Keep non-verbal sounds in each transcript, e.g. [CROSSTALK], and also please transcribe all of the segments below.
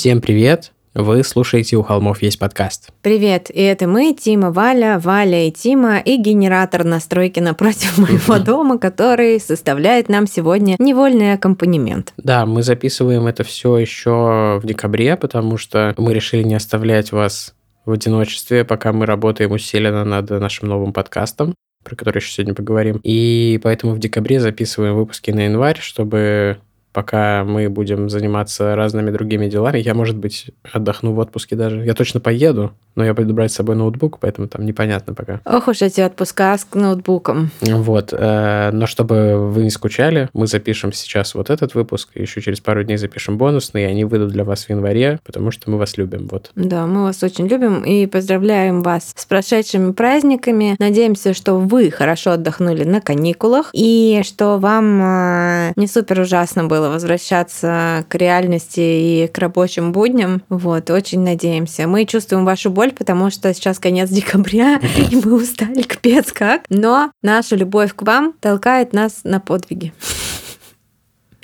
Всем привет! Вы слушаете «У холмов есть подкаст». Привет, и это мы, Тима, Валя, Валя и Тима, и генератор настройки напротив [LAUGHS] моего дома, который составляет нам сегодня невольный аккомпанемент. Да, мы записываем это все еще в декабре, потому что мы решили не оставлять вас в одиночестве, пока мы работаем усиленно над нашим новым подкастом про который еще сегодня поговорим. И поэтому в декабре записываем выпуски на январь, чтобы пока мы будем заниматься разными другими делами. Я, может быть, отдохну в отпуске даже. Я точно поеду, но я буду брать с собой ноутбук, поэтому там непонятно пока. Ох уж эти отпуска с ноутбуком. Вот. Э, но чтобы вы не скучали, мы запишем сейчас вот этот выпуск, еще через пару дней запишем бонусный, и они выйдут для вас в январе, потому что мы вас любим. Вот. Да, мы вас очень любим и поздравляем вас с прошедшими праздниками. Надеемся, что вы хорошо отдохнули на каникулах и что вам э, не супер ужасно было возвращаться к реальности и к рабочим будням. Вот, очень надеемся. Мы чувствуем вашу боль, потому что сейчас конец [LAUGHS] декабря, и мы устали капец как. Но наша любовь к вам толкает нас на подвиги.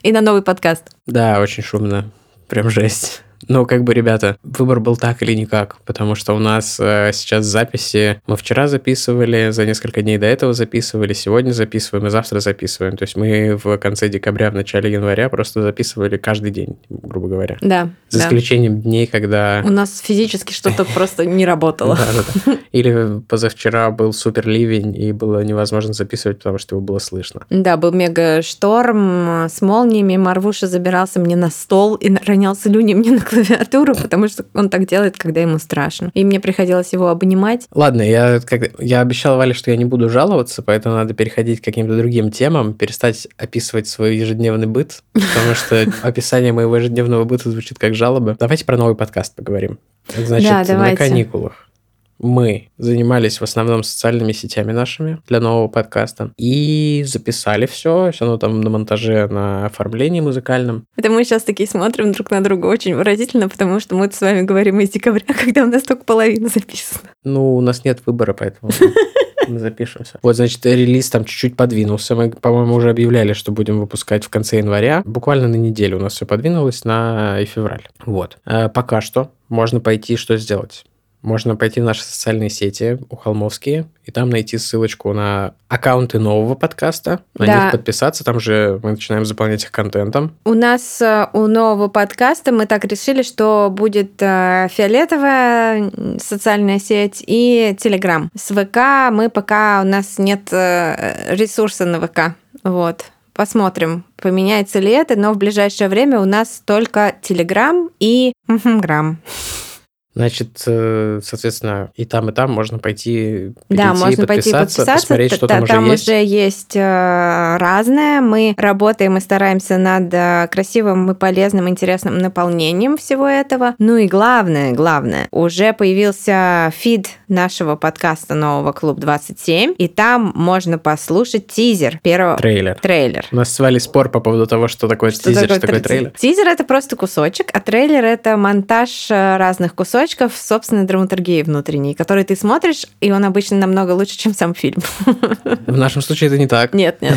И на новый подкаст. Да, очень шумно. Прям жесть. Ну, как бы, ребята, выбор был так или никак, потому что у нас э, сейчас записи, мы вчера записывали, за несколько дней до этого записывали, сегодня записываем и завтра записываем. То есть мы в конце декабря, в начале января просто записывали каждый день, грубо говоря. Да. За да. исключением дней, когда... У нас физически что-то [LAUGHS] просто не работало. Или позавчера был супер ливень, и было невозможно записывать, потому что его было слышно. Да, был мега шторм с молниями, Марвуша забирался мне на стол и ронял слюни мне на клавиатуру, потому что он так делает, когда ему страшно. И мне приходилось его обнимать. Ладно, я, как, я обещал Вале, что я не буду жаловаться, поэтому надо переходить к каким-то другим темам, перестать описывать свой ежедневный быт, потому что [LAUGHS] описание моего ежедневного быта звучит как жалоба. Давайте про новый подкаст поговорим. Значит, да, на каникулах мы занимались в основном социальными сетями нашими для нового подкаста и записали все, все оно там на монтаже, на оформлении музыкальном. Это мы сейчас такие смотрим друг на друга очень выразительно, потому что мы с вами говорим из декабря, [LAUGHS] когда у нас только половина записана. Ну, у нас нет выбора, поэтому [LAUGHS] мы запишемся. Вот, значит, релиз там чуть-чуть подвинулся. Мы, по-моему, уже объявляли, что будем выпускать в конце января. Буквально на неделю у нас все подвинулось на февраль. Вот. А пока что можно пойти что сделать? Можно пойти в наши социальные сети у Холмовские и там найти ссылочку на аккаунты нового подкаста, на да. них подписаться, там же мы начинаем заполнять их контентом. У нас э, у нового подкаста мы так решили, что будет э, фиолетовая социальная сеть и Телеграм. С ВК мы пока у нас нет э, ресурса на ВК. Вот. Посмотрим, поменяется ли это, но в ближайшее время у нас только Телеграм и [LAUGHS] Грам. Значит, э, соответственно, и там, и там можно пойти да, можно пойти подписаться, посмотреть, что там, там уже есть. уже есть э, разное. Мы работаем и стараемся над э, красивым и полезным, интересным наполнением всего этого. Ну и главное, главное, уже появился фид нашего подкаста нового Клуб 27, и там можно послушать тизер первого... Трейлер. Трейлер. У нас с Валей спор по поводу того, что такое что тизер, такое что такое трейлер. Тизер — это просто кусочек, а трейлер — это монтаж разных кусочков кусочков собственной драматургии внутренней, который ты смотришь, и он обычно намного лучше, чем сам фильм. В нашем случае это не так. Нет, нет,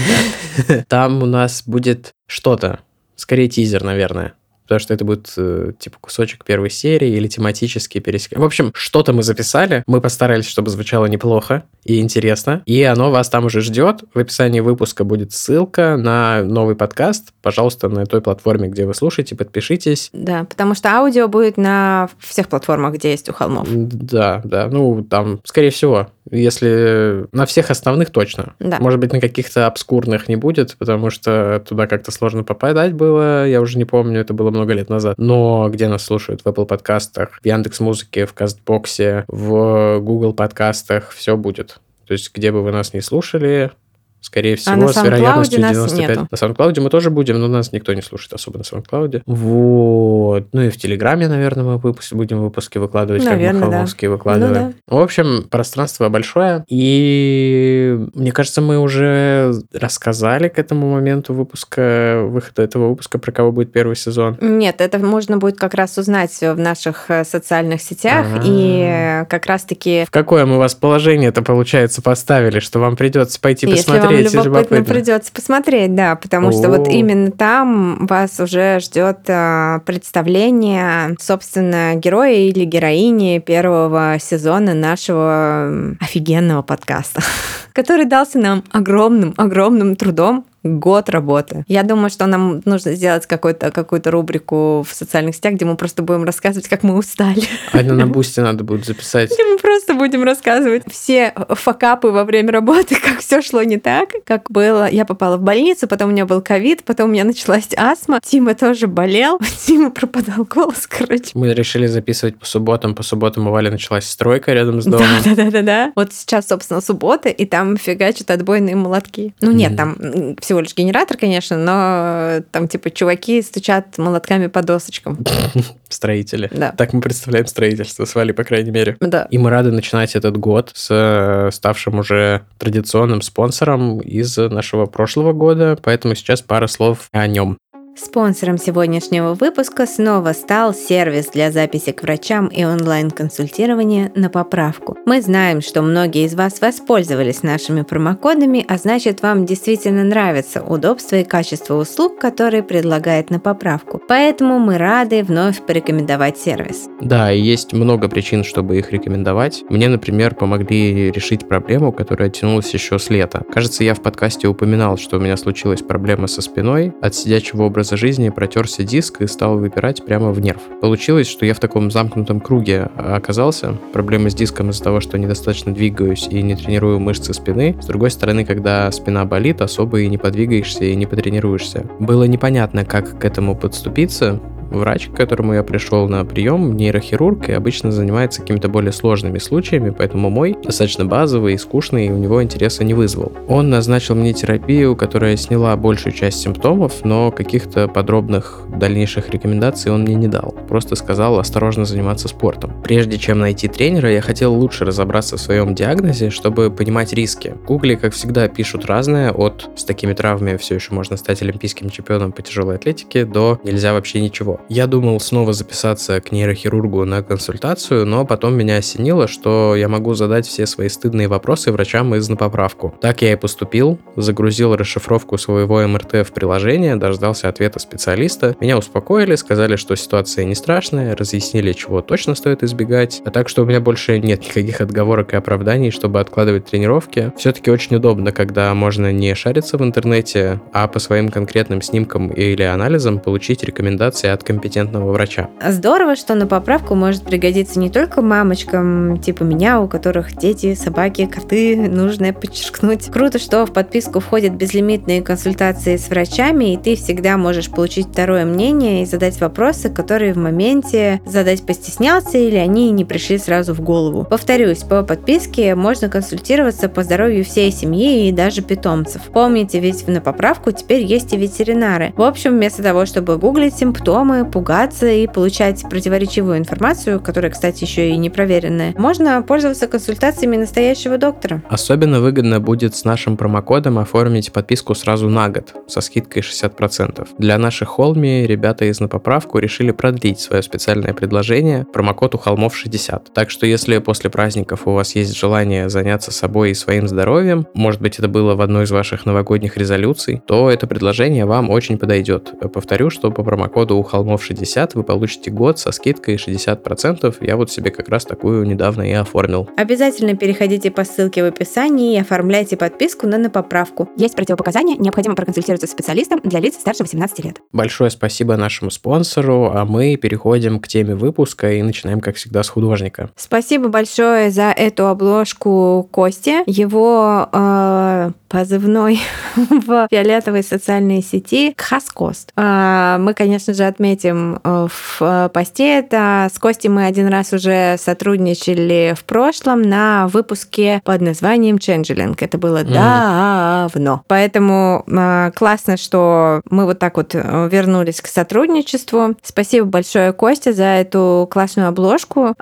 нет. [LAUGHS] Там у нас будет что-то, скорее тизер, наверное потому что это будет э, типа кусочек первой серии или тематический пересек. В общем, что-то мы записали, мы постарались, чтобы звучало неплохо и интересно, и оно вас там уже ждет. В описании выпуска будет ссылка на новый подкаст. Пожалуйста, на той платформе, где вы слушаете, подпишитесь. Да, потому что аудио будет на всех платформах, где есть у холмов. Да, да, ну там, скорее всего, Если на всех основных точно. Да. Может быть, на каких-то обскурных не будет, потому что туда как-то сложно попадать было. Я уже не помню, это было много лет назад. Но где нас слушают? В Apple подкастах, в Яндекс Музыке, в Кастбоксе, в Google подкастах. Все будет. То есть, где бы вы нас не слушали, Скорее всего, А на с вероятностью нас 95. нету. На SoundCloud мы тоже будем, но нас никто не слушает особо на SoundCloud. Вот. Ну и в Телеграме, наверное, мы выпуск- будем выпуски выкладывать, Наверное, как мы да. холмовские выкладываем. В общем, пространство большое. И мне кажется, мы уже рассказали к этому моменту выпуска, выхода этого выпуска, про кого будет первый сезон. Нет, это можно будет как раз узнать в наших э, социальных сетях. А. И как раз-таки В какое мы вас положение-то, получается, поставили, что вам придется пойти Если вам посмотреть? любопытно, придется посмотреть, да, потому что вот О. именно там вас уже ждет а, представление, собственно, героя или героини первого сезона нашего офигенного подкаста, [LAUGHS] который дался нам огромным-огромным трудом. Год работы. Я думаю, что нам нужно сделать какую-то рубрику в социальных сетях, где мы просто будем рассказывать, как мы устали. Аня на [LAUGHS] бусте надо будет записать. Где мы просто будем рассказывать все факапы во время работы, [LAUGHS] как все шло не так, как было. Я попала в больницу, потом у меня был ковид, потом у меня началась астма. Тима тоже болел, [LAUGHS] Тима пропадал голос, короче. Мы решили записывать по субботам. По субботам у Вали началась стройка рядом с домом. Да, да, да, да, да. Вот сейчас, собственно, суббота, и там фигачат отбойные молотки. Ну нет, Мгм. там всего лишь генератор, конечно, но там типа чуваки стучат молотками по досочкам. [LAUGHS] Строители. Да. Так мы представляем строительство с Валей, по крайней мере. Да. И мы рады начинать этот год с э, ставшим уже традиционным спонсором из нашего прошлого года, поэтому сейчас пара слов о нем. Спонсором сегодняшнего выпуска снова стал сервис для записи к врачам и онлайн-консультирования на поправку. Мы знаем, что многие из вас воспользовались нашими промокодами, а значит вам действительно нравится удобство и качество услуг, которые предлагает на поправку. Поэтому мы рады вновь порекомендовать сервис. Да, и есть много причин, чтобы их рекомендовать. Мне, например, помогли решить проблему, которая тянулась еще с лета. Кажется, я в подкасте упоминал, что у меня случилась проблема со спиной. От сидячего образа жизни протерся диск и стал выпирать прямо в нерв. Получилось, что я в таком замкнутом круге оказался. Проблемы с диском из-за того, что недостаточно двигаюсь и не тренирую мышцы спины. С другой стороны, когда спина болит, особо и не подвигаешься и не потренируешься. Было непонятно, как к этому подступиться, Врач, к которому я пришел на прием, нейрохирург, и обычно занимается какими-то более сложными случаями, поэтому мой достаточно базовый и скучный, и у него интереса не вызвал. Он назначил мне терапию, которая сняла большую часть симптомов, но каких-то подробных дальнейших рекомендаций он мне не дал. Просто сказал осторожно заниматься спортом. Прежде чем найти тренера, я хотел лучше разобраться в своем диагнозе, чтобы понимать риски. В как всегда, пишут разное, от «с такими травмами все еще можно стать олимпийским чемпионом по тяжелой атлетике» до «нельзя вообще ничего». Я думал снова записаться к нейрохирургу на консультацию, но потом меня осенило, что я могу задать все свои стыдные вопросы врачам из на поправку. Так я и поступил, загрузил расшифровку своего МРТ в приложение, дождался ответа специалиста. Меня успокоили, сказали, что ситуация не страшная, разъяснили, чего точно стоит избегать. А так что у меня больше нет никаких отговорок и оправданий, чтобы откладывать тренировки. Все-таки очень удобно, когда можно не шариться в интернете, а по своим конкретным снимкам или анализам получить рекомендации от компетентного врача. Здорово, что на поправку может пригодиться не только мамочкам типа меня, у которых дети, собаки, коты, нужно подчеркнуть. Круто, что в подписку входят безлимитные консультации с врачами, и ты всегда можешь получить второе мнение и задать вопросы, которые в моменте задать постеснялся или они не пришли сразу в голову. Повторюсь, по подписке можно консультироваться по здоровью всей семьи и даже питомцев. Помните, ведь на поправку теперь есть и ветеринары. В общем, вместо того, чтобы гуглить симптомы, пугаться и получать противоречивую информацию, которая, кстати, еще и не проверенная, можно пользоваться консультациями настоящего доктора. Особенно выгодно будет с нашим промокодом оформить подписку сразу на год со скидкой 60%. Для наших холми ребята из на поправку решили продлить свое специальное предложение промокод у холмов 60. Так что если после праздников у вас есть желание заняться собой и своим здоровьем, может быть это было в одной из ваших новогодних резолюций, то это предложение вам очень подойдет. Повторю, что по промокоду у холмов томов 60, вы получите год со скидкой 60%. Я вот себе как раз такую недавно и оформил. Обязательно переходите по ссылке в описании и оформляйте подписку на на поправку. Есть противопоказания, необходимо проконсультироваться с специалистом для лиц старше 18 лет. Большое спасибо нашему спонсору, а мы переходим к теме выпуска и начинаем, как всегда, с художника. Спасибо большое за эту обложку Кости. Его э, позывной [LAUGHS] в фиолетовой социальной сети Хаскост. Э, мы, конечно же, отметим э, в э, посте это. С Костей мы один раз уже сотрудничали в прошлом на выпуске под названием Changeling. Это было давно. Поэтому э, классно, что мы вот так вот вернулись к сотрудничеству. Спасибо большое, Костя, за эту классную обложку.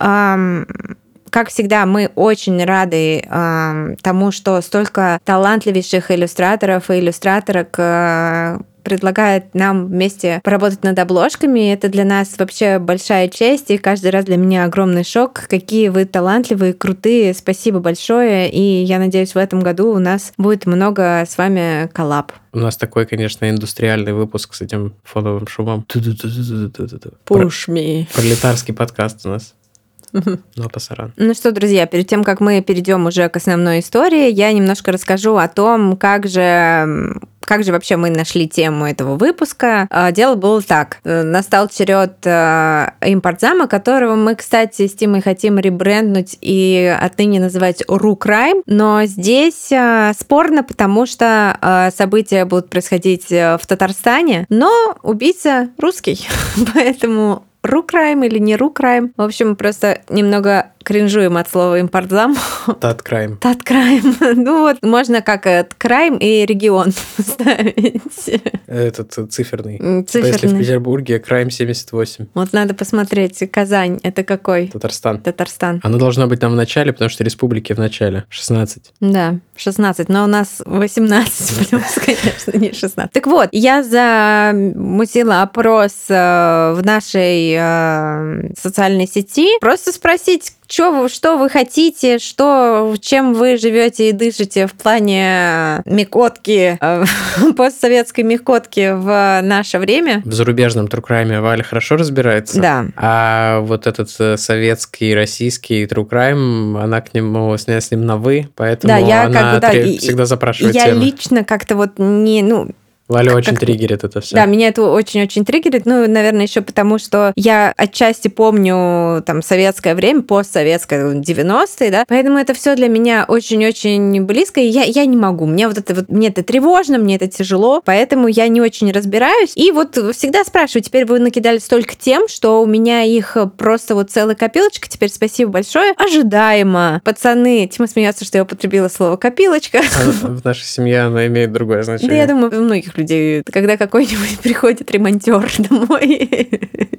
Как всегда, мы очень рады э, тому, что столько талантливейших иллюстраторов и иллюстраторок э, предлагает нам вместе поработать над обложками. Это для нас вообще большая честь, и каждый раз для меня огромный шок. Какие вы талантливые, крутые. Спасибо большое, и я надеюсь, в этом году у нас будет много с вами коллаб. У нас такой, конечно, индустриальный выпуск с этим фоновым шумом. Push me. Пролетарский подкаст у нас. Ну, пасаран. Ну что, друзья, перед тем, как мы перейдем уже к основной истории, я немножко расскажу о том, как же как же вообще мы нашли тему этого выпуска? А, дело было так. Настал черед а, импортзама, которого мы, кстати, с Тимой хотим ребренднуть и отныне называть Ру crime. Но здесь а, спорно, потому что события будут происходить в Татарстане, но убийца русский. [LAUGHS] Поэтому Ру crime или не Ру crime. В общем, просто немного кринжуем от слова импортзам. [LAUGHS] Тат crime. Тат crime. [LAUGHS] Ну вот, можно как крайм и регион [LAUGHS] ставить. Этот э, циферный. Циферный. Если в Петербурге крайм 78. Вот надо посмотреть. Казань, это какой? Татарстан. Татарстан. Оно должно быть там в начале, потому что республики в начале. 16. Да, 16. Но у нас 18 плюс, конечно, не 16. Так вот, я замутила опрос э, в нашей э, социальной сети. Просто спросить, что вы, что вы хотите, что, чем вы живете и дышите в плане микотки, э, [LAUGHS] постсоветской микотки в наше время? В зарубежном true crime е Валя хорошо разбирается. Да. А вот этот э, советский, российский true crime, она к нему с, с ним на «вы», поэтому да, я она как бы, да, всегда запрашивает Я темы. лично как-то вот не, ну, Валя как- очень как- триггерит это все. Да, меня это очень-очень триггерит. Ну, наверное, еще потому, что я отчасти помню там советское время, постсоветское, 90-е, да, поэтому это все для меня очень-очень близко, и я, я не могу. Мне вот это вот, мне это тревожно, мне это тяжело, поэтому я не очень разбираюсь. И вот всегда спрашиваю, теперь вы накидали столько тем, что у меня их просто вот целая копилочка, теперь спасибо большое. Ожидаемо. Пацаны, Тима смеется, что я употребила слово копилочка. А в нашей семье она имеет другое Да, значение. я думаю, у многих людей, когда какой-нибудь [LAUGHS] приходит ремонтер [LAUGHS] домой,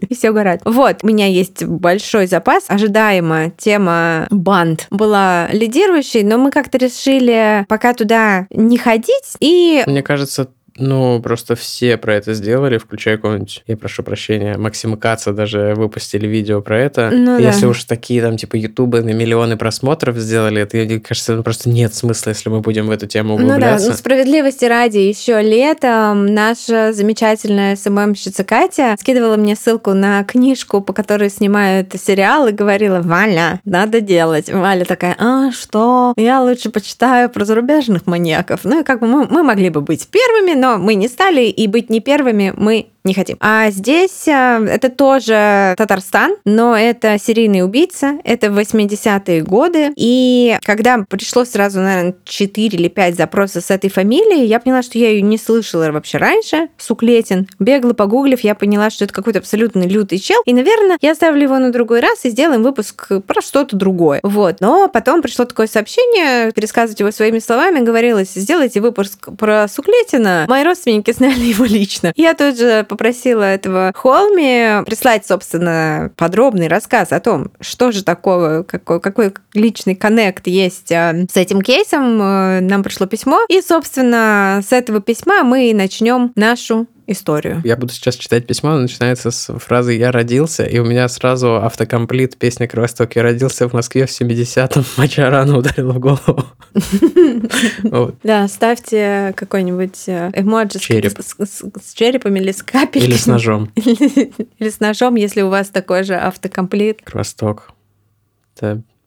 и все горят. Вот, у меня есть большой запас. Ожидаемо тема банд была лидирующей, но мы как-то решили пока туда не ходить и Мне кажется, ну, просто все про это сделали, включая какого-нибудь, я прошу прощения, Максима Каца даже выпустили видео про это. Ну да. если уж такие там, типа, ютубы на миллионы просмотров сделали, это, мне кажется, ну, просто нет смысла, если мы будем в эту тему Ну да, углубляться. ну справедливости ради, еще летом наша замечательная СММщица Катя скидывала мне ссылку на книжку, по которой снимают сериал, и говорила, Валя, надо делать. Валя такая, а что? Я лучше почитаю про зарубежных маньяков. Ну и как бы мы, мы могли бы быть первыми, но мы не стали, и быть не первыми. Мы не хотим. А здесь а, это тоже Татарстан, но это серийный убийца, это 80-е годы. И когда пришло сразу, наверное, 4 или 5 запросов с этой фамилией, я поняла, что я ее не слышала вообще раньше. Суклетин. Бегло погуглив, я поняла, что это какой-то абсолютно лютый чел. И, наверное, я оставлю его на другой раз и сделаем выпуск про что-то другое. Вот. Но потом пришло такое сообщение, пересказывать его своими словами, говорилось, сделайте выпуск про Суклетина. Мои родственники [LAUGHS] знали его лично. Я тут же попросила этого Холми прислать, собственно, подробный рассказ о том, что же такого, какой, какой личный коннект есть э, с этим кейсом. Э, Нам пришло письмо, и, собственно, с этого письма мы начнем нашу историю. Я буду сейчас читать письмо, оно начинается с фразы «Я родился», и у меня сразу автокомплит песня «Кровосток». «Я родился в Москве в 70-м, [LAUGHS] моча рано ударила в голову». [LAUGHS] Да, ставьте какой-нибудь э, эмоджи с- Череп. с, с- с черепами или с капельками. Или с ножом. [LAUGHS] Или с ножом, если у вас такой же автокомплит. Кровосток.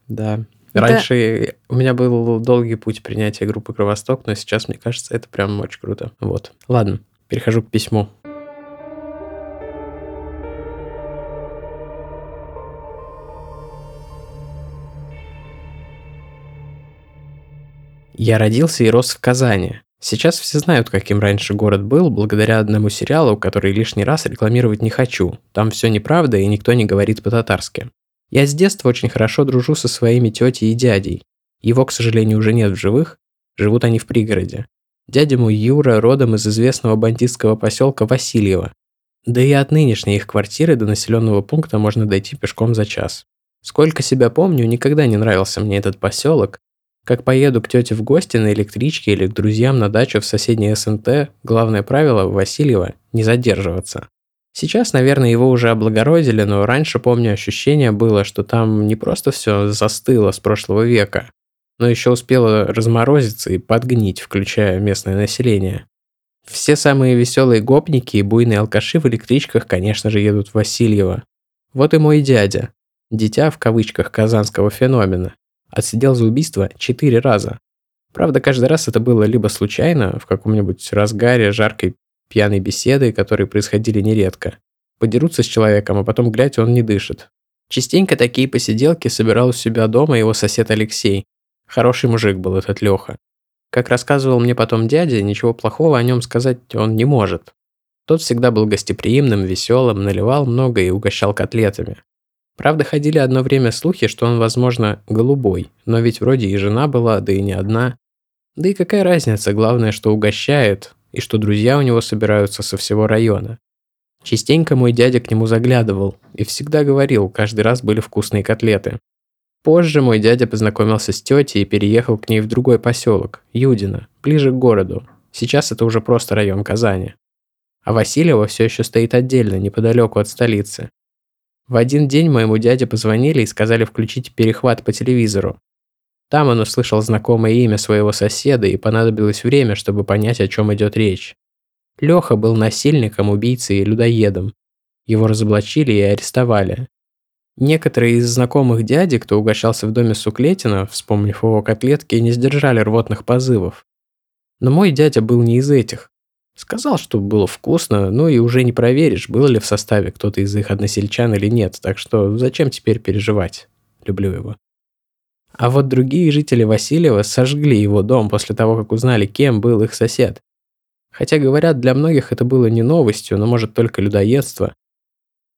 Да. Раньше у меня был долгий путь принятия группы Кровосток, но сейчас, мне кажется, это прям очень круто. Вот. Ладно, перехожу к письму. Я родился и рос в Казани. Сейчас все знают, каким раньше город был, благодаря одному сериалу, который лишний раз рекламировать не хочу. Там все неправда, и никто не говорит по-татарски. Я с детства очень хорошо дружу со своими тетей и дядей. Его, к сожалению, уже нет в живых, живут они в пригороде. Дядя мой Юра родом из известного бандитского поселка Васильева. Да и от нынешней их квартиры до населенного пункта можно дойти пешком за час. Сколько себя помню, никогда не нравился мне этот поселок. Как поеду к тете в гости на электричке или к друзьям на дачу в соседней СНТ, главное правило Васильева – не задерживаться. Сейчас, наверное, его уже облагородили, но раньше, помню, ощущение было, что там не просто все застыло с прошлого века, но еще успело разморозиться и подгнить, включая местное население. Все самые веселые гопники и буйные алкаши в электричках, конечно же, едут в Васильево. Вот и мой дядя, дитя в кавычках казанского феномена, отсидел за убийство четыре раза. Правда, каждый раз это было либо случайно, в каком-нибудь разгаре жаркой пьяной беседы, которые происходили нередко. Подерутся с человеком, а потом, глядь, он не дышит. Частенько такие посиделки собирал у себя дома его сосед Алексей. Хороший мужик был этот Леха. Как рассказывал мне потом дядя, ничего плохого о нем сказать он не может. Тот всегда был гостеприимным, веселым, наливал много и угощал котлетами. Правда, ходили одно время слухи, что он, возможно, голубой, но ведь вроде и жена была, да и не одна. Да и какая разница, главное, что угощает, и что друзья у него собираются со всего района. Частенько мой дядя к нему заглядывал и всегда говорил, каждый раз были вкусные котлеты. Позже мой дядя познакомился с тетей и переехал к ней в другой поселок, Юдино, ближе к городу. Сейчас это уже просто район Казани. А Васильева все еще стоит отдельно, неподалеку от столицы. В один день моему дяде позвонили и сказали включить перехват по телевизору. Там он услышал знакомое имя своего соседа и понадобилось время, чтобы понять, о чем идет речь. Леха был насильником, убийцей и людоедом. Его разоблачили и арестовали. Некоторые из знакомых дяди, кто угощался в доме Суклетина, вспомнив его котлетки, не сдержали рвотных позывов. Но мой дядя был не из этих. Сказал, что было вкусно, ну и уже не проверишь, был ли в составе кто-то из их односельчан или нет, так что зачем теперь переживать? Люблю его. А вот другие жители Васильева сожгли его дом после того, как узнали, кем был их сосед. Хотя, говорят, для многих это было не новостью, но может только людоедство.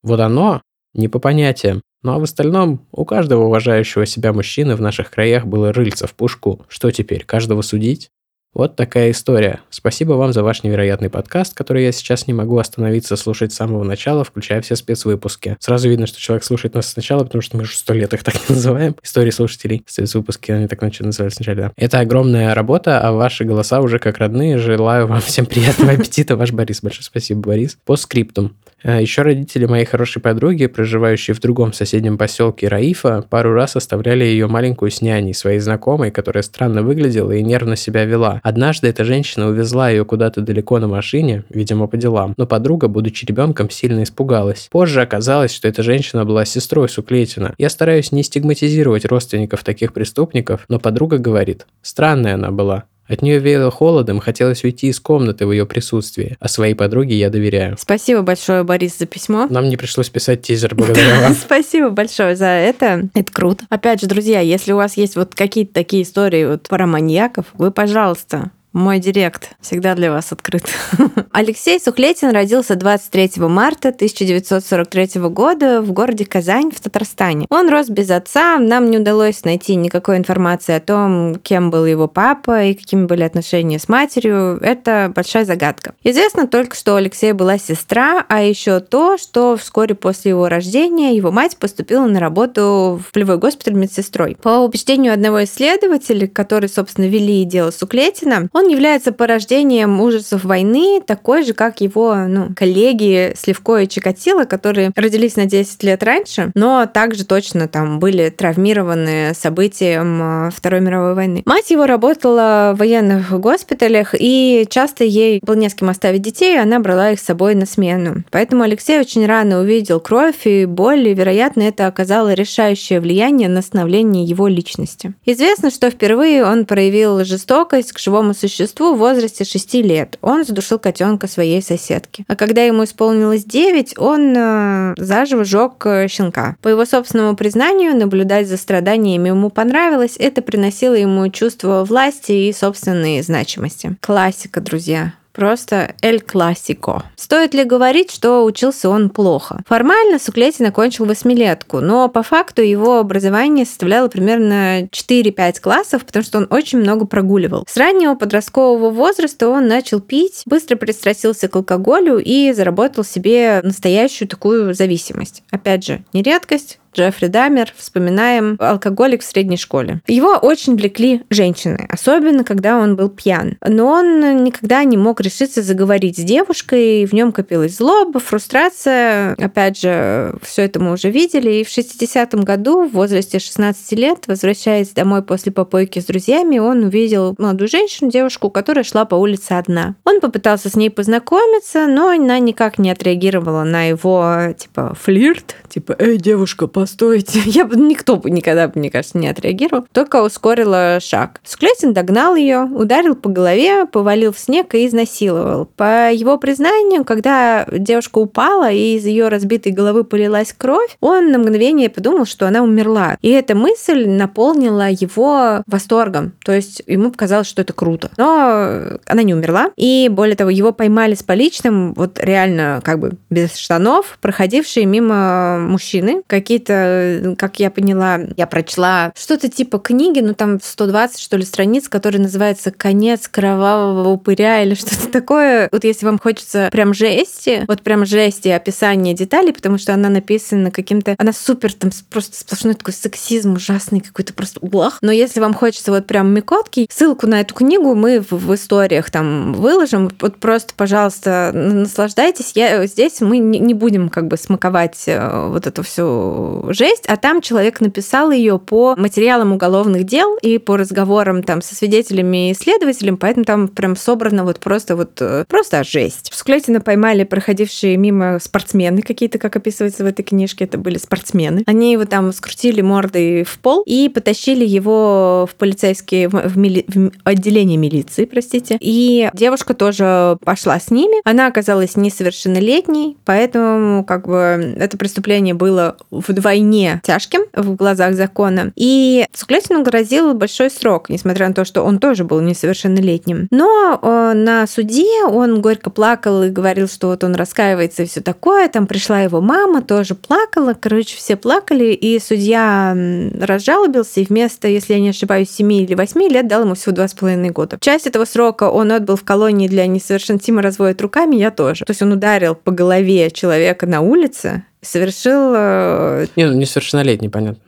Вот оно не по понятиям. Ну а в остальном, у каждого уважающего себя мужчины в наших краях было рыльца в пушку. Что теперь, каждого судить? Вот такая история. Спасибо вам за ваш невероятный подкаст, который я сейчас не могу остановиться слушать с самого начала, включая все спецвыпуски. Сразу видно, что человек слушает нас сначала, потому что мы уже сто лет их так [LAUGHS] не называем. Истории слушателей. Спецвыпуски, они так начали назывались сначала. да. Это огромная работа, а ваши голоса уже как родные. Желаю вам всем приятного [LAUGHS] аппетита. Ваш Борис. Большое спасибо, Борис. По скриптум. А Еще родители моей хорошей подруги, проживающие в другом соседнем поселке Раифа, пару раз оставляли ее маленькую с няней, своей знакомой, которая странно выглядела и нервно себя вела. Однажды эта женщина увезла ее куда-то далеко на машине, видимо, по делам, но подруга, будучи ребенком, сильно испугалась. Позже оказалось, что эта женщина была сестрой Суклетина. Я стараюсь не стигматизировать родственников таких преступников, но подруга говорит, странная она была. От нее веяло холодом, хотелось уйти из комнаты в ее присутствии, а своей подруге я доверяю. Спасибо большое, Борис, за письмо. Нам не пришлось писать тизер [LAUGHS] благодаря вам. Спасибо большое за это. Это круто. Опять же, друзья, если у вас есть вот какие-то такие истории вот про маньяков, вы, пожалуйста, мой директ всегда для вас открыт. [LAUGHS] Алексей Сухлетин родился 23 марта 1943 года в городе Казань в Татарстане. Он рос без отца, нам не удалось найти никакой информации о том, кем был его папа и какими были отношения с матерью. Это большая загадка. Известно только, что у Алексея была сестра, а еще то, что вскоре после его рождения его мать поступила на работу в полевой госпиталь медсестрой. По убеждению одного исследователя, который, собственно, вели дело Суклетина, он Он является порождением ужасов войны, такой же, как его ну, коллеги Сливко и Чикатило, которые родились на 10 лет раньше, но также точно там были травмированы событием э, Второй мировой войны. Мать его работала в военных госпиталях, и часто ей было не с кем оставить детей, и она брала их с собой на смену. Поэтому Алексей очень рано увидел кровь и боль, и, вероятно, это оказало решающее влияние на становление его личности. Известно, что впервые он проявил жестокость к живому существу в возрасте 6 лет. Он задушил котенка своей соседки. А когда ему исполнилось 9, он э, заживо жег э, щенка. По его собственному признанию, наблюдать за страданиями ему понравилось. Это приносило ему чувство власти и собственной значимости. Классика, друзья. Просто эль классико. Стоит ли говорить, что учился он плохо? Формально Суклетин окончил восьмилетку, но по факту его образование составляло примерно 4-5 классов, потому что он очень много прогуливал. С раннего подросткового возраста он начал пить, быстро пристрастился к алкоголю и заработал себе настоящую такую зависимость. Опять же, не редкость, Джеффри Дамер, вспоминаем алкоголик в средней школе. Его очень влекли женщины, особенно когда он был пьян. Но он никогда не мог решиться заговорить с девушкой, в нем копилась злоба, фрустрация. Опять же, все это мы уже видели. И в 60-м году, в возрасте 16 лет, возвращаясь домой после попойки с друзьями, он увидел молодую женщину, девушку, которая шла по улице одна. Он попытался с ней познакомиться, но она никак не отреагировала на его, типа, флирт, типа, эй, девушка, по постойте. [LAUGHS] Я бы никто бы никогда, мне кажется, не отреагировал. Только ускорила шаг. Склетин догнал ее, ударил по голове, повалил в снег и изнасиловал. По его признанию, когда девушка упала и из ее разбитой головы полилась кровь, он на мгновение подумал, что она умерла. И эта мысль наполнила его восторгом. То есть ему показалось, что это круто. Но она не умерла. И более того, его поймали с поличным, вот реально как бы без штанов, проходившие мимо мужчины, какие-то какие как я поняла, я прочла что-то типа книги, ну там 120, что ли, страниц, который называется «Конец кровавого упыря» или что-то такое. Вот если вам хочется прям жести, вот прям жести описание деталей, потому что она написана каким-то... Она супер, там просто сплошной такой сексизм ужасный какой-то просто блах. Но если вам хочется вот прям микотки, ссылку на эту книгу мы в, в историях там выложим. Вот просто, пожалуйста, наслаждайтесь. Я, здесь мы не, не будем как бы смаковать э, вот эту всю жесть, а там человек написал ее по материалам уголовных дел и по разговорам там со свидетелями и следователями, поэтому там прям собрано вот просто вот э, просто жесть. Склетина поймали проходившие мимо спортсмены какие-то, как описывается в этой книжке, это были спортсмены. Они его там скрутили мордой в пол и потащили его в полицейские, в, в, мили, в отделение милиции, простите. И девушка тоже пошла с ними. Она оказалась несовершеннолетней, поэтому как бы это преступление было вдвойне вдвойне тяжким в глазах закона. И Суклятину грозил большой срок, несмотря на то, что он тоже был несовершеннолетним. Но э, на суде он горько плакал и говорил, что вот он раскаивается и все такое. Там пришла его мама, тоже плакала. Короче, все плакали, и судья разжалобился, и вместо, если я не ошибаюсь, 7 или 8 лет дал ему всего 2,5 года. Часть этого срока он отбыл в колонии для несовершеннолетних. Разводит руками, я тоже. То есть он ударил по голове человека на улице, совершил... Э, не, ну несовершеннолетний, понятно.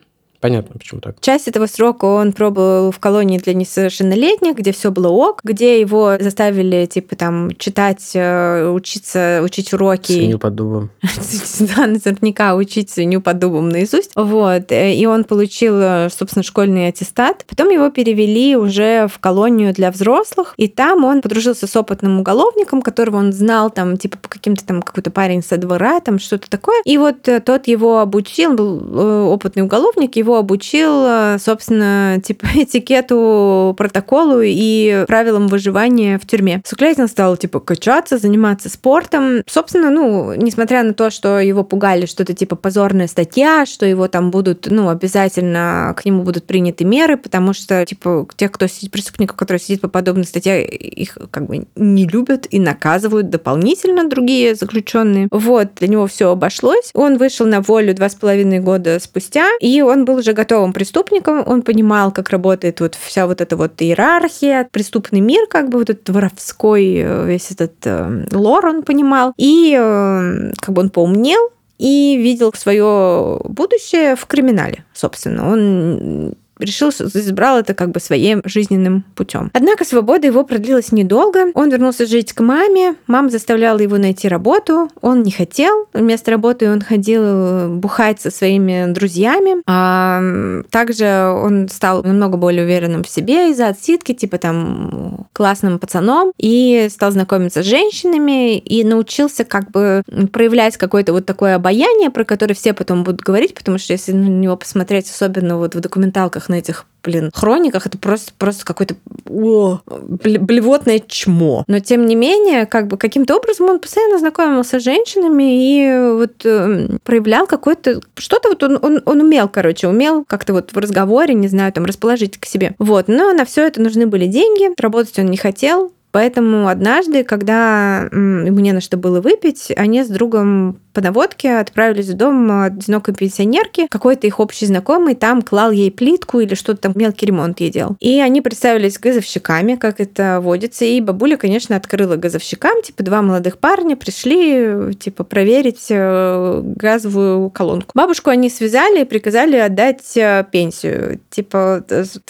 Понятно, почему так. Часть этого срока он пробовал в колонии для несовершеннолетних, где все было ок, где его заставили, типа, там, читать, э, учиться, учить уроки. Свинью под дубом. [LAUGHS] Да, наверняка учить свинью под дубом наизусть. Вот. И он получил, э, собственно, школьный аттестат. Потом его перевели уже в колонию для взрослых, и там он подружился с опытным уголовником, которого он знал, там, типа, по каким-то там, какой-то парень со двора, там, что-то такое. И вот э, тот его обучил, был опытный уголовник, его обучил, э, собственно, [LAUGHS] типа этикету, протоколу и правилам выживания в тюрьме. Суклятин стал, типа, качаться, заниматься спортом. Собственно, ну, несмотря на то, что его пугали, что это, типа, позорная статья, что его там будут, ну, обязательно к нему будут приняты меры, потому что, типа, тех, кто сидит, преступников, которые сидят по подобной статье, их как бы не любят и наказывают дополнительно другие заключенные. Вот, для него все обошлось. Он вышел на волю два с половиной года спустя, и он был уже готовым преступником, он понимал, как работает вот вся вот эта вот иерархия, преступный мир, как бы вот этот воровской э, весь этот э, лор он понимал. И э, как бы он поумнел, и видел свое будущее в криминале, собственно. Он решил, избрал это как бы своим жизненным путем. Однако свобода его продлилась недолго. Он вернулся жить к маме. Мама заставляла его найти работу. Он не хотел. Вместо работы он ходил бухать со своими друзьями. А также он стал намного более уверенным в себе из-за отсидки, типа там классным пацаном, и стал знакомиться с женщинами, и научился как бы проявлять какое-то вот такое обаяние, про которое все потом будут говорить, потому что если на него посмотреть, особенно вот в документалках на этих блин, хрониках это просто, просто какое-то блевотное чмо. Но тем не менее, как бы каким-то образом он постоянно знакомился с женщинами и вот э, проявлял какое-то что-то вот он, он, он умел, короче, умел как-то вот в разговоре, не знаю, там расположить к себе. Вот, но на все это нужны были деньги, работать он не хотел, Поэтому однажды, когда ему не на что было выпить, они с другом по наводке отправились в дом одинокой пенсионерки. Какой-то их общий знакомый там клал ей плитку или что-то там, мелкий ремонт ей делал. И они представились газовщиками, как это водится. И бабуля, конечно, открыла газовщикам. Типа два молодых парня пришли, типа, проверить э, газовую колонку. Бабушку они связали и приказали отдать э, пенсию. Типа,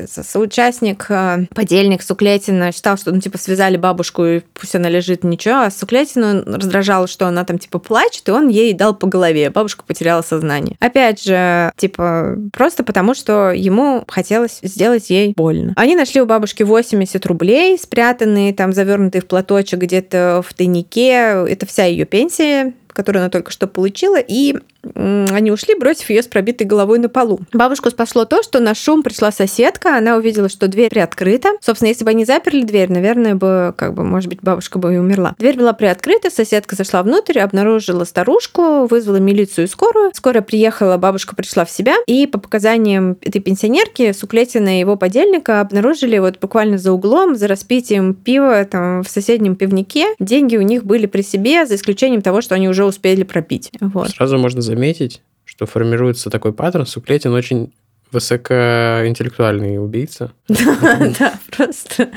соучастник, э, подельник Суклетина считал, что, ну, типа, связали бабушку, и пусть она лежит, ничего. А Суклетину раздражало, что она там, типа, плачет, и он ей дал по голове. Бабушка потеряла сознание. Опять же, типа, просто потому, что ему хотелось сделать ей больно. Они нашли у бабушки 80 рублей, спрятанные, там, завернутые в платочек где-то в тайнике. Это вся ее пенсия которую она только что получила, и они ушли, бросив ее с пробитой головой на полу. Бабушку спасло то, что на шум пришла соседка, она увидела, что дверь приоткрыта. Собственно, если бы они заперли дверь, наверное, бы, как бы, может быть, бабушка бы и умерла. Дверь была приоткрыта, соседка зашла внутрь, обнаружила старушку, вызвала милицию и скорую. Скоро приехала, бабушка пришла в себя, и по показаниям этой пенсионерки Суклетина и его подельника обнаружили вот буквально за углом, за распитием пива там в соседнем пивнике. Деньги у них были при себе, за исключением того, что они уже успели пропить. Вот. Сразу можно заметить, что формируется такой паттерн. Суклетин очень высокоинтеллектуальный убийца. [LAUGHS] Да, просто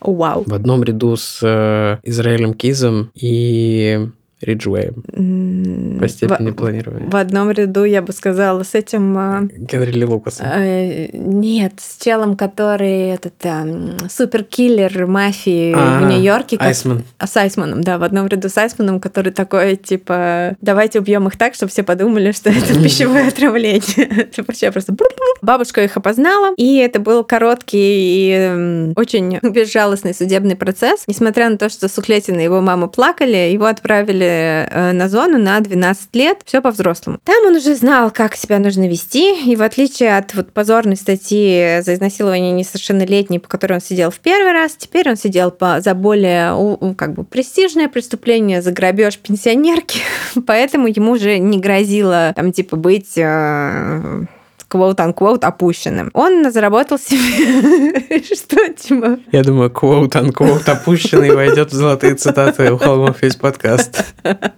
вау. В одном ряду с э, Израилем Кизом и Риджуэем по степени в, планирования. В одном ряду, я бы сказала, с этим... А, Генри Ли Лукасом. Э, нет, с челом, который этот э, суперкиллер мафии а, в Нью-Йорке. Как... Айсман. А, с Айсманом, да, в одном ряду с Айсманом, который такой, типа, давайте убьем их так, чтобы все подумали, что [LAUGHS] это пищевое отравление. [LAUGHS] Вообще просто... Бабушка их опознала, и это был короткий и очень [LAUGHS] безжалостный судебный процесс. Несмотря на то, что Суклетин и его мама плакали, его отправили Э, на зону на 12 лет, все по-взрослому. Там он уже знал, как себя нужно вести, и в отличие от вот позорной статьи за изнасилование несовершеннолетней, по которой он сидел в первый раз, теперь он сидел по, за более как бы престижное преступление, за грабеж пенсионерки, [LAUGHS] поэтому ему уже не грозило там типа быть э, quote-unquote опущенным. Он заработал себе... [LAUGHS] Что, Тима? Я думаю, quote-unquote опущенный войдет в золотые цитаты у Холмов весь подкаст.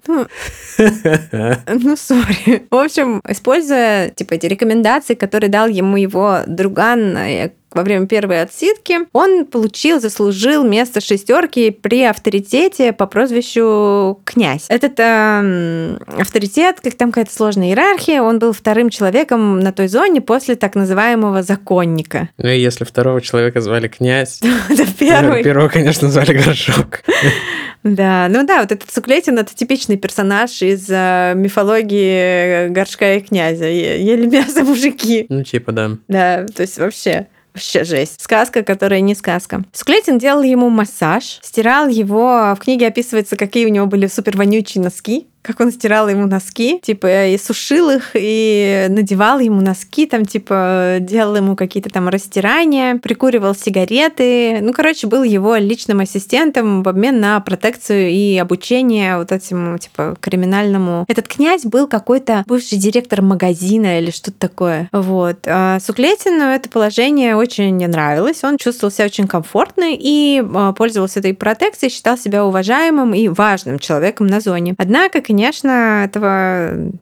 Ну, ну, сори. В общем, используя, типа, эти рекомендации, которые дал ему его друган э, во время первой отсидки, он получил, заслужил место шестерки при авторитете по прозвищу князь. Этот э, авторитет, как там какая-то сложная иерархия, он был вторым человеком на той зоне после так называемого законника. Ну и если второго человека звали князь. [LAUGHS] Первого, конечно, звали Горшок. Да, ну да, вот этот Суклетин это типичный персонаж из э, мифологии горшка и князя. Ели мясо мужики. Ну, типа, да. Да, то есть вообще. Вообще жесть. Сказка, которая не сказка. Суклетин делал ему массаж, стирал его. В книге описывается, какие у него были супер вонючие носки как он стирал ему носки, типа, и сушил их, и надевал ему носки, там, типа, делал ему какие-то там растирания, прикуривал сигареты. Ну, короче, был его личным ассистентом в обмен на протекцию и обучение вот этому, типа, криминальному. Этот князь был какой-то бывший директор магазина или что-то такое. Вот. А Суклетину это положение очень не нравилось. Он чувствовал себя очень комфортно и а, пользовался этой протекцией, считал себя уважаемым и важным человеком на зоне. Однако, конечно, этого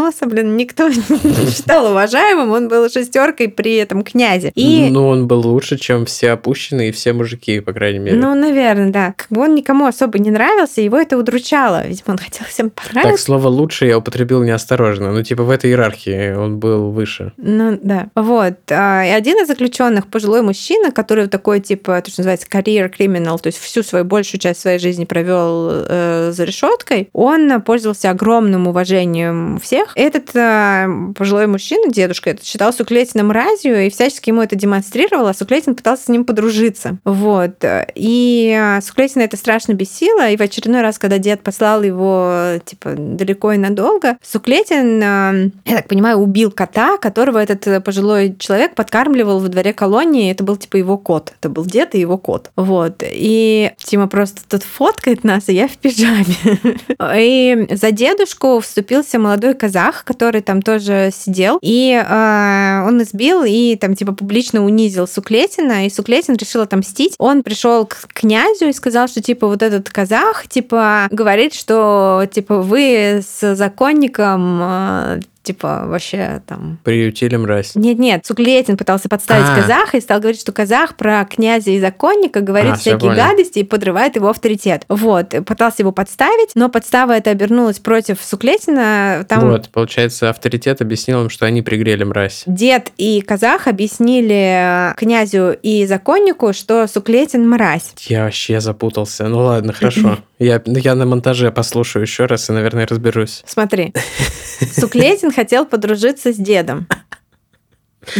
матроса, блин, никто [LAUGHS] не считал уважаемым, он был шестеркой при этом князе. И... Ну, он был лучше, чем все опущенные и все мужики, по крайней мере. Ну, наверное, да. Как бы он никому особо не нравился, его это удручало. Видимо, он хотел всем понравиться. Так, слово «лучше» я употребил неосторожно. Ну, типа, в этой иерархии он был выше. Ну, да. Вот. А, и один из заключенных, пожилой мужчина, который такой, типа, то, что называется, career criminal, то есть всю свою большую часть своей жизни провел э, за решеткой, он пользовался огромным уважением всех. Этот э, пожилой мужчина, дедушка, этот считал Суклетина мразью и всячески ему это демонстрировал, а Суклетин пытался с ним подружиться. Вот. И э, Суклетина это страшно бесило, и в очередной раз, когда дед послал его, типа, далеко и надолго, Суклетин, э, я так понимаю, убил кота, которого этот пожилой человек подкармливал во дворе колонии. Это был, типа, его кот. Это был дед и его кот. Вот. И Тима просто тут фоткает нас, и я в пижаме. [LAUGHS] И за дедушку вступился молодой казах, который там тоже сидел, и э, он избил и там типа публично унизил Суклетина, и Суклетин решил отомстить. Он пришел к князю и сказал, что типа вот этот казах типа говорит, что типа вы с законником э, типа вообще там... Приютили мразь. Нет-нет, Суклетин пытался подставить а казаха и стал говорить, что казах про князя и законника говорит а, всякие гадости и подрывает его авторитет. Вот, пытался его подставить, но подстава это обернулась против Суклетина. Там... Вот, получается, авторитет объяснил им, что они пригрели мразь. Дед и казах объяснили князю и законнику, что Суклетин мразь. Я вообще запутался. Ну ладно, хорошо. [LAUGHS] Я, я на монтаже послушаю еще раз и, наверное, разберусь. Смотри. [LAUGHS] Суклетин хотел подружиться с дедом.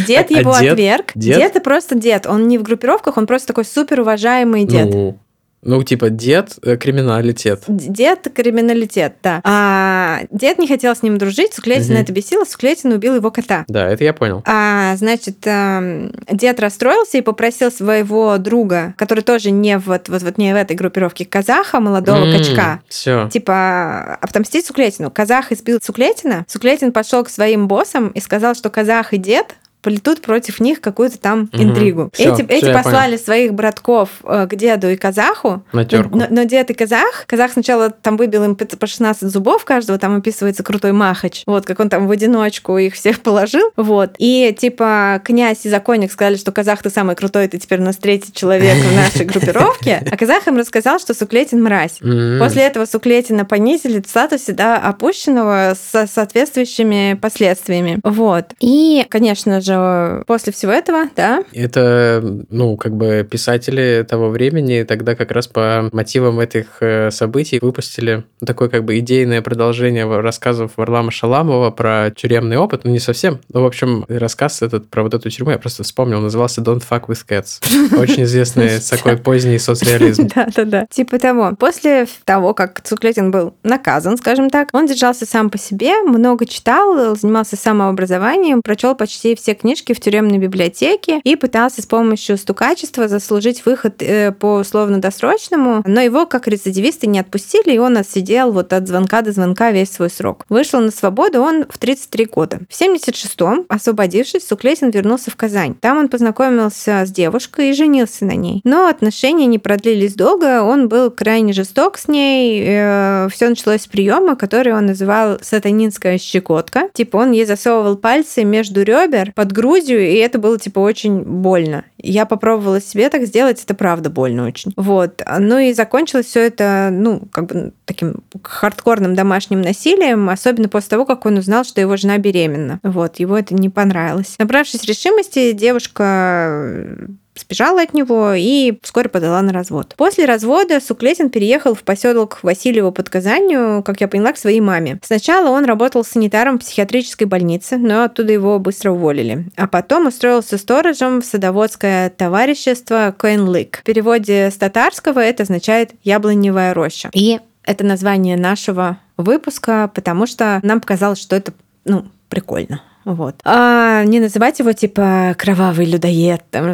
Дед а, его а дед? отверг. Дед? дед это просто дед. Он не в группировках, он просто такой супер уважаемый дед. Ну, ну, типа, дед э, криминалитет. Дед криминалитет, да. А дед не хотел с ним дружить, Суклетин угу. это бесило, Суклетин убил его кота. Да, это я понял. А, значит, э, дед расстроился и попросил своего друга, который тоже не вот, вот, вот не в этой группировке, казаха, молодого mm, качка. Все. Типа, отомстить Суклетину. Казах избил Суклетина, Суклетин пошел к своим боссам и сказал, что казах и дед полетут против них какую-то там угу. интригу. Всё, эти всё, эти послали понял. своих братков э, к деду и казаху. На терку. Но, но дед и казах, казах сначала там выбил им по 16 зубов каждого, там описывается крутой махач, вот, как он там в одиночку их всех [LAUGHS] положил, вот. И типа князь и законник сказали, что казах ты самый крутой, ты теперь у нас третий человек в нашей группировке, [LAUGHS] а казах им рассказал, что Суклетин мразь. После этого Суклетина понизили в статусе, да, опущенного с соответствующими последствиями. Вот. И, конечно же, же после всего этого, да? Это, ну, как бы писатели того времени тогда как раз по мотивам этих э, событий выпустили такое как бы идейное продолжение рассказов Варлама Шаламова про тюремный опыт. Ну, не совсем. Ну, в общем, рассказ этот про вот эту тюрьму я просто вспомнил. Назывался Don't Fuck With Cats. Очень известный [LAUGHS] такой поздний соцреализм. [LAUGHS] Да-да-да. Типа того. После того, как Цуклетин был наказан, скажем так, он держался сам по себе, много читал, занимался самообразованием, прочел почти все книжки в тюремной библиотеке и пытался с помощью стукачества заслужить выход э, по условно-досрочному, но его как рецидивисты не отпустили, и он отсидел вот от звонка до звонка весь свой срок. Вышел на свободу он в 33 года. В 76-м, освободившись, Суклетин вернулся в Казань. Там он познакомился с девушкой и женился на ней. Но отношения не продлились долго, он был крайне жесток с ней. Э, Все началось с приема, который он называл сатанинская щекотка. Типа он ей засовывал пальцы между ребер под под грудью, и это было, типа, очень больно. Я попробовала себе так сделать, это правда больно очень. Вот. Ну и закончилось все это, ну, как бы таким хардкорным домашним насилием, особенно после того, как он узнал, что его жена беременна. Вот, его это не понравилось. Набравшись решимости, девушка сбежала от него и вскоре подала на развод. После развода Суклетин переехал в поселок Васильево под Казанью, как я поняла, к своей маме. Сначала он работал санитаром в психиатрической больнице, но оттуда его быстро уволили. А потом устроился сторожем в садоводское товарищество Коэнлык. В переводе с татарского это означает «яблоневая роща». И это название нашего выпуска, потому что нам показалось, что это ну, прикольно. Вот. А не называть его типа кровавый людоед, там,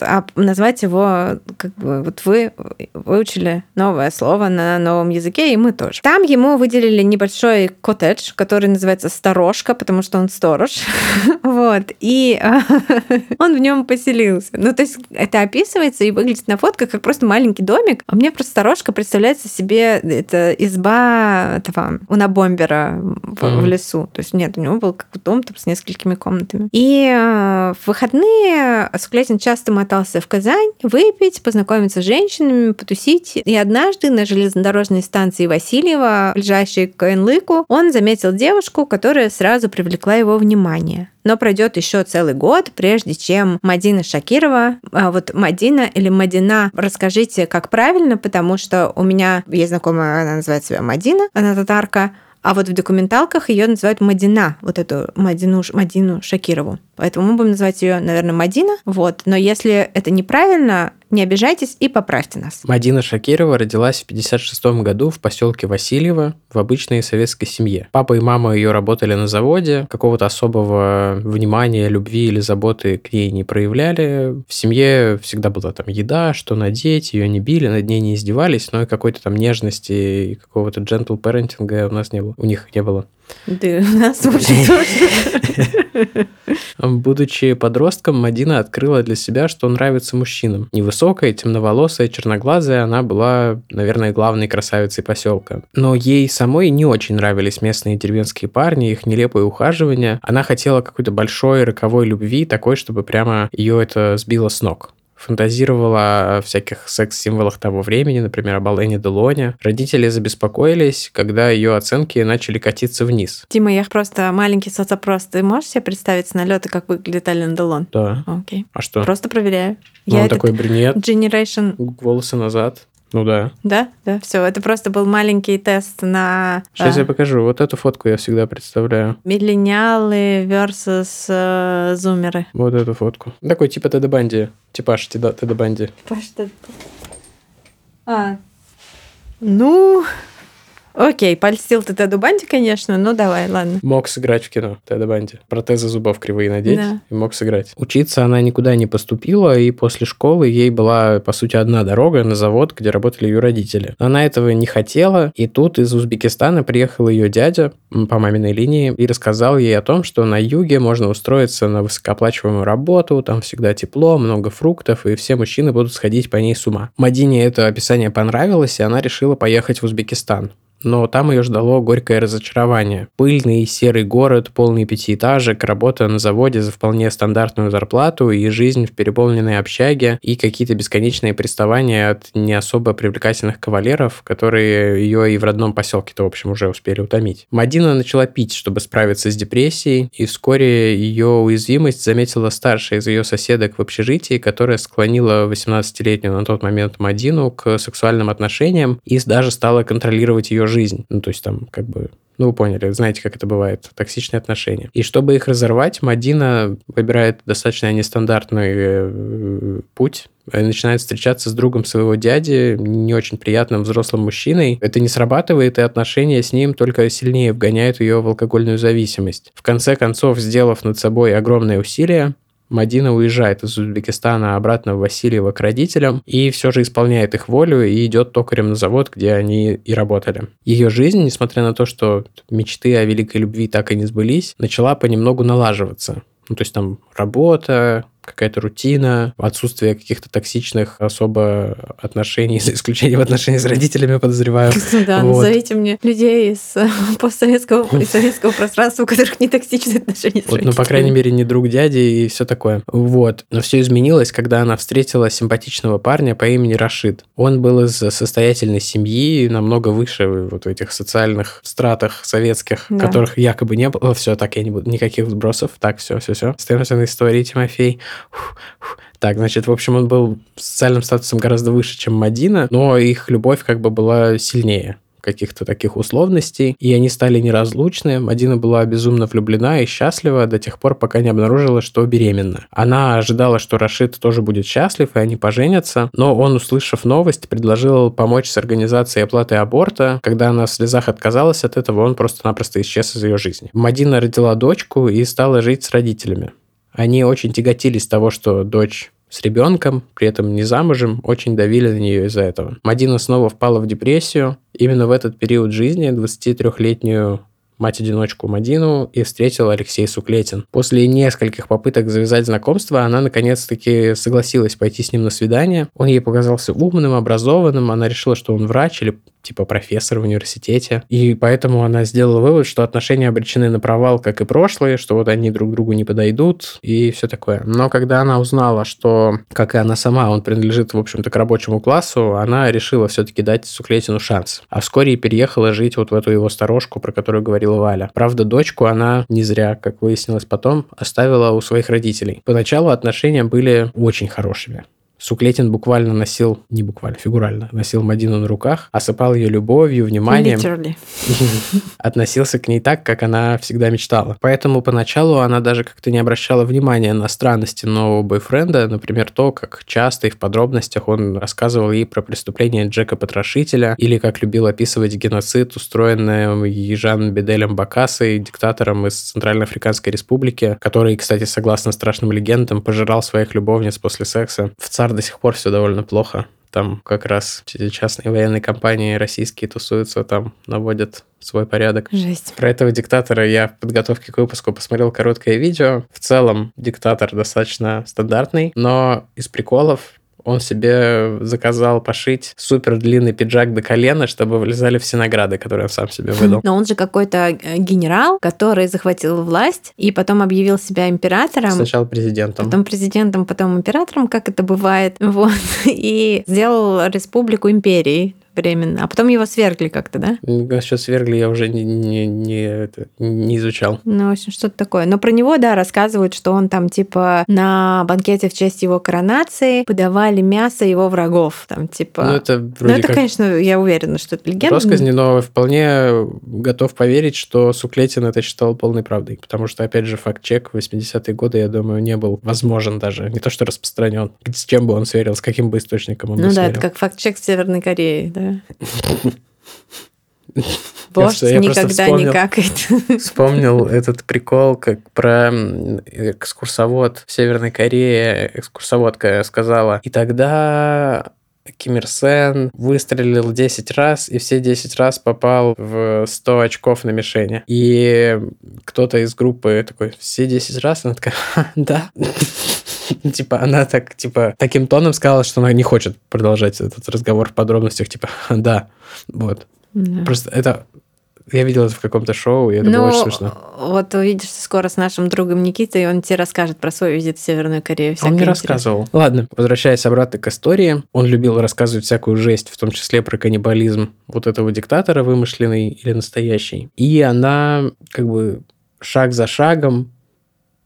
а назвать его, как бы, вот вы выучили новое слово на новом языке, и мы тоже. Там ему выделили небольшой коттедж, который называется Сторожка, потому что он сторож. [LAUGHS] вот. И [LAUGHS] он в нем поселился. Ну, то есть это описывается и выглядит на фотках как просто маленький домик. А мне просто сторожка представляется себе это изба этого унабомбера в, mm-hmm. в лесу. То есть нет, у него был как дом там, с несколькими комнатами. И э, в выходные Склятин часто мотался в Казань выпить, познакомиться с женщинами, потусить. И однажды на железнодорожной станции Васильева, ближайшей к Энлыку, он заметил девушку, которая сразу привлекла его внимание. Но пройдет еще целый год, прежде чем Мадина Шакирова, а вот Мадина или Мадина, расскажите, как правильно, потому что у меня есть знакомая, она называет себя Мадина, она татарка, а вот в документалках ее называют Мадина, вот эту Мадину, Мадину Шакирову. Поэтому мы будем называть ее, наверное, Мадина. Вот. Но если это неправильно, не обижайтесь и поправьте нас. Мадина Шакирова родилась в 56 году в поселке Васильево в обычной советской семье. Папа и мама ее работали на заводе, какого-то особого внимания, любви или заботы к ней не проявляли. В семье всегда была там еда, что надеть, ее не били, над ней не издевались, но и какой-то там нежности и какого-то parenting у нас не было, у них не было. Да, у [LAUGHS] нас тоже. Будучи подростком, Мадина открыла для себя, что нравится мужчинам. Невысокая, темноволосая, черноглазая, она была, наверное, главной красавицей поселка. Но ей самой не очень нравились местные деревенские парни, их нелепые ухаживания. Она хотела какой-то большой роковой любви, такой, чтобы прямо ее это сбило с ног фантазировала о всяких секс-символах того времени, например, об Алэне Делоне. Родители забеспокоились, когда ее оценки начали катиться вниз. Дима, я просто маленький соцопрос. Ты можешь себе представить с налета, как выглядит Ален Делон? Да. Окей. А что? Просто проверяю. Ну, я он такой брюнет. Generation. Волосы назад. Ну да. Да, да, все. Это просто был маленький тест на... Сейчас а, я покажу. Вот эту фотку я всегда представляю. Миллениалы versus э, зумеры. Вот эту фотку. Такой типа Теда Банди. Типаж Теда, Теда Банди. Типаж Теда А. Ну, Окей, польстил ты Теду Банди, конечно, но давай, ладно. Мог сыграть в кино Теда Банди. Протезы зубов кривые надеть да. и мог сыграть. Учиться она никуда не поступила, и после школы ей была, по сути, одна дорога на завод, где работали ее родители. Она этого не хотела, и тут из Узбекистана приехал ее дядя по маминой линии и рассказал ей о том, что на юге можно устроиться на высокооплачиваемую работу, там всегда тепло, много фруктов, и все мужчины будут сходить по ней с ума. Мадине это описание понравилось, и она решила поехать в Узбекистан но там ее ждало горькое разочарование. Пыльный серый город, полный пятиэтажек, работа на заводе за вполне стандартную зарплату и жизнь в переполненной общаге и какие-то бесконечные приставания от не особо привлекательных кавалеров, которые ее и в родном поселке-то, в общем, уже успели утомить. Мадина начала пить, чтобы справиться с депрессией, и вскоре ее уязвимость заметила старшая из ее соседок в общежитии, которая склонила 18-летнюю на тот момент Мадину к сексуальным отношениям и даже стала контролировать ее жизнь. Ну, то есть там как бы ну, вы поняли, знаете, как это бывает, токсичные отношения. И чтобы их разорвать, Мадина выбирает достаточно нестандартный э, путь, начинает встречаться с другом своего дяди, не очень приятным взрослым мужчиной. Это не срабатывает, и отношения с ним только сильнее вгоняют ее в алкогольную зависимость. В конце концов, сделав над собой огромные усилия, Мадина уезжает из Узбекистана обратно в Васильево к родителям и все же исполняет их волю и идет токарем на завод, где они и работали. Ее жизнь, несмотря на то, что мечты о великой любви так и не сбылись, начала понемногу налаживаться. Ну, то есть там работа, какая-то рутина, отсутствие каких-то токсичных особо отношений, [LAUGHS] за исключением отношений с родителями, подозреваю. Да, вот. назовите мне людей из э, постсоветского и советского пространства, у которых не токсичные отношения с вот, Ну, по крайней мере, не друг дяди и все такое. Вот. Но все изменилось, когда она встретила симпатичного парня по имени Рашид. Он был из состоятельной семьи, намного выше вот в этих социальных стратах советских, да. которых якобы не было. Все, так я не буду, никаких вбросов. Так, все, все, все. Остаемся на истории, Тимофей. Так, значит, в общем, он был социальным статусом гораздо выше, чем Мадина, но их любовь как бы была сильнее каких-то таких условностей, и они стали неразлучны. Мадина была безумно влюблена и счастлива до тех пор, пока не обнаружила, что беременна. Она ожидала, что Рашид тоже будет счастлив, и они поженятся, но он, услышав новость, предложил помочь с организацией оплаты аборта. Когда она в слезах отказалась от этого, он просто-напросто исчез из ее жизни. Мадина родила дочку и стала жить с родителями. Они очень тяготились того, что дочь с ребенком, при этом не замужем, очень давили на нее из-за этого. Мадина снова впала в депрессию. Именно в этот период жизни 23-летнюю мать-одиночку Мадину и встретил Алексей Суклетин. После нескольких попыток завязать знакомство, она наконец-таки согласилась пойти с ним на свидание. Он ей показался умным, образованным, она решила, что он врач или типа профессор в университете. И поэтому она сделала вывод, что отношения обречены на провал, как и прошлые, что вот они друг другу не подойдут и все такое. Но когда она узнала, что, как и она сама, он принадлежит, в общем-то, к рабочему классу, она решила все-таки дать Суклетину шанс. А вскоре и переехала жить вот в эту его сторожку, про которую говорила Валя. Правда, дочку она не зря, как выяснилось потом, оставила у своих родителей. Поначалу отношения были очень хорошими. Суклетин буквально носил, не буквально, фигурально, носил Мадину на руках, осыпал ее любовью, вниманием. Literally. [LAUGHS] Относился к ней так, как она всегда мечтала. Поэтому поначалу она даже как-то не обращала внимания на странности нового бойфренда, например, то, как часто и в подробностях он рассказывал ей про преступления Джека Потрошителя или как любил описывать геноцид, устроенный Ежан Беделем Бакасой, диктатором из Центральноафриканской республики, который, кстати, согласно страшным легендам, пожирал своих любовниц после секса. В ЦАР до сих пор все довольно плохо. Там как раз частные военные компании российские тусуются, там наводят свой порядок. Жесть. Про этого диктатора я в подготовке к выпуску посмотрел короткое видео. В целом диктатор достаточно стандартный, но из приколов он себе заказал пошить супер длинный пиджак до колена, чтобы влезали все награды, которые он сам себе выдал. Но он же какой-то э, генерал, который захватил власть и потом объявил себя императором. Сначала президентом. Потом президентом, потом императором, как это бывает. [LAUGHS] Вот. И сделал республику империей временно. А потом его свергли как-то, да? Насчет свергли я уже не, не, не, это, не изучал. Ну, в общем, что-то такое. Но про него, да, рассказывают, что он там, типа, на банкете в честь его коронации подавали мясо его врагов. Там, типа... Ну, это Ну, вроде это, как конечно, я уверена, что это легенда. Росказни, но вполне готов поверить, что Суклетин это считал полной правдой. Потому что, опять же, факт-чек в 80-е годы, я думаю, не был возможен даже. Не то, что распространен. С чем бы он сверил, с каким бы источником он Ну да, сверил. это как факт-чек в Северной Корее, да. [LAUGHS] Я Вождь я никогда не вспомнил. какает. [LAUGHS] Вспомнил этот прикол, как про экскурсовод в Северной Корее, экскурсоводка сказала, и тогда Ким Ир Сен выстрелил 10 раз, и все 10 раз попал в 100 очков на мишени. И кто-то из группы такой, все 10 раз? Она такая, [LAUGHS] «Ха, да. [LAUGHS] Типа, она так, типа, таким тоном сказала, что она не хочет продолжать этот разговор в подробностях, типа, [LAUGHS] да, вот. Да. Просто это... Я видел это в каком-то шоу, и это было Ну, очень смешно. вот увидишься скоро с нашим другом Никитой, и он тебе расскажет про свой визит в Северную Корею. Он всякое мне рассказывал. Ладно, возвращаясь обратно к истории, он любил рассказывать всякую жесть, в том числе про каннибализм вот этого диктатора, вымышленный или настоящий. И она как бы шаг за шагом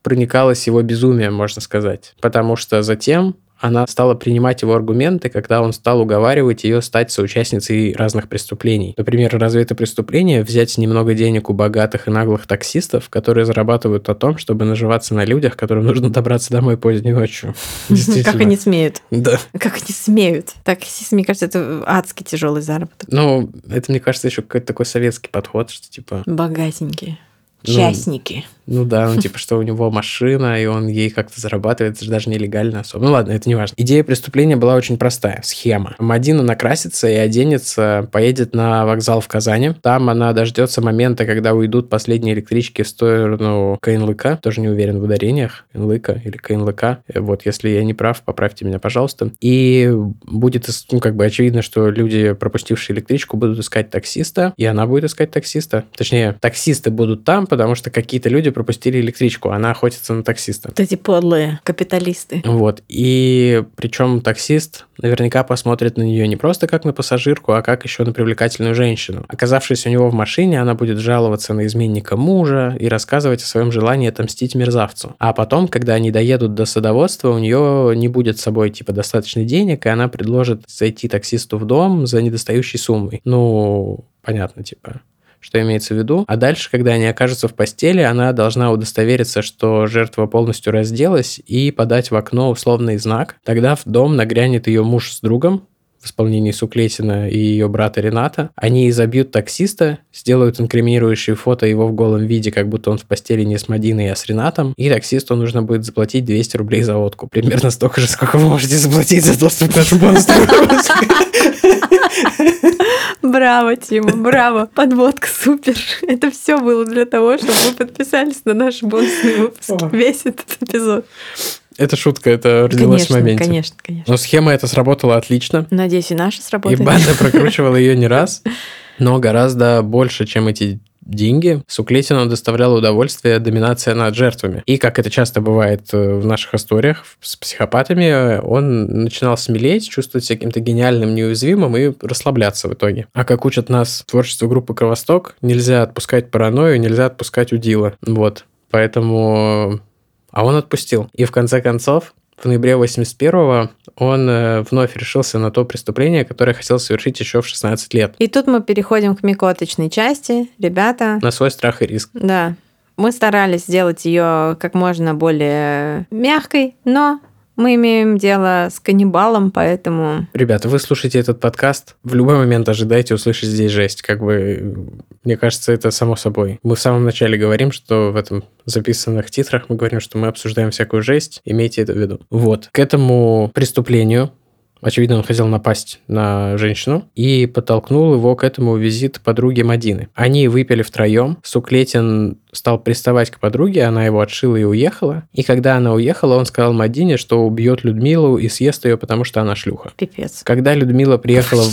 проникалась его безумием, можно сказать. Потому что затем она стала принимать его аргументы, когда он стал уговаривать ее стать соучастницей разных преступлений. Например, разве это преступление взять немного денег у богатых и наглых таксистов, которые зарабатывают на том, чтобы наживаться на людях, которым нужно добраться домой поздней ночью? [LAUGHS] Как они смеют? Да. Как они смеют? Таксист, мне кажется, это адски тяжелый заработок. Ну, это, мне кажется, еще какой-то такой советский подход, что типа, Богатенькие. Ну, Частники. Ну да, ну типа, что у него машина, и он ей как-то зарабатывает, это же даже нелегально особо. Ну ладно, это не важно. Идея преступления была очень простая, схема. Мадина накрасится и оденется, поедет на вокзал в Казани. Там она дождется момента, когда уйдут последние электрички в сторону КНЛК. Тоже не уверен в ударениях. КНЛК или КНЛК. Э, Вот, если я не прав, поправьте меня, пожалуйста. И будет, ну, как бы очевидно, что люди, пропустившие электричку, будут искать таксиста, и она будет искать таксиста. Точнее, таксисты будут там, потому что какие-то люди пропустили электричку, она охотится на таксиста. Вот эти подлые капиталисты. Вот. И причем таксист наверняка посмотрит на нее не просто как на пассажирку, а как еще на привлекательную женщину. Оказавшись у него в машине, она будет жаловаться на изменника мужа и рассказывать о своем желании отомстить мерзавцу. А потом, когда они доедут до садоводства, у нее не будет с собой типа достаточно денег, и она предложит зайти таксисту в дом за недостающей суммой. Ну, понятно, типа, что имеется в виду. А дальше, когда они окажутся в постели, она должна удостовериться, что жертва полностью разделась и подать в окно условный знак. Тогда в дом нагрянет ее муж с другом, в исполнении Суклетина и ее брата Рената. Они изобьют таксиста, сделают инкриминирующие фото его в голом виде, как будто он в постели не с Мадиной, а с Ренатом, и таксисту нужно будет заплатить 200 рублей за водку. Примерно столько же, сколько вы можете заплатить за доступ к нашему бонусному [LAUGHS] Браво, Тима, браво. Подводка супер. Это все было для того, чтобы вы подписались на наш бонусный выпуск. Весь этот эпизод. Это шутка, это родилось Конечно, в моменте. конечно, конечно. Но схема эта сработала отлично. Надеюсь, и наша И сработает. банда [LAUGHS] прокручивала ее не раз, но гораздо больше, чем эти деньги, Суклетину доставляла удовольствие доминация над жертвами. И, как это часто бывает э, в наших историях с психопатами, он начинал смелеть, чувствовать себя каким-то гениальным, неуязвимым и расслабляться в итоге. А как учат нас творчество группы «Кровосток», нельзя отпускать паранойю, нельзя отпускать удила. Вот. Поэтому... А он отпустил. И в конце концов, в ноябре 81-го он э, вновь решился на то преступление, которое хотел совершить еще в 16 лет. И тут мы переходим к микоточной части. Ребята, На свой страх и риск. да, мы старались сделать ее как можно более мягкой, но мы имеем дело с каннибалом, поэтому Ребята, вы слушаете этот подкаст, в любой момент ожидайте услышать здесь жесть. Как бы, мне кажется, это само собой. Мы в самом начале говорим, что в этом записанных титрах мы говорим, что мы обсуждаем всякую жесть. Имейте это в виду. Вот. К этому преступлению Очевидно, он хотел напасть на женщину и подтолкнул его к этому визит подруги Мадины. Они выпили втроем. Суклетин стал приставать к подруге, она его отшила и уехала. И когда она уехала, он сказал Мадине, что убьет Людмилу и съест ее, потому что она шлюха. пипец. Когда Людмила приехала...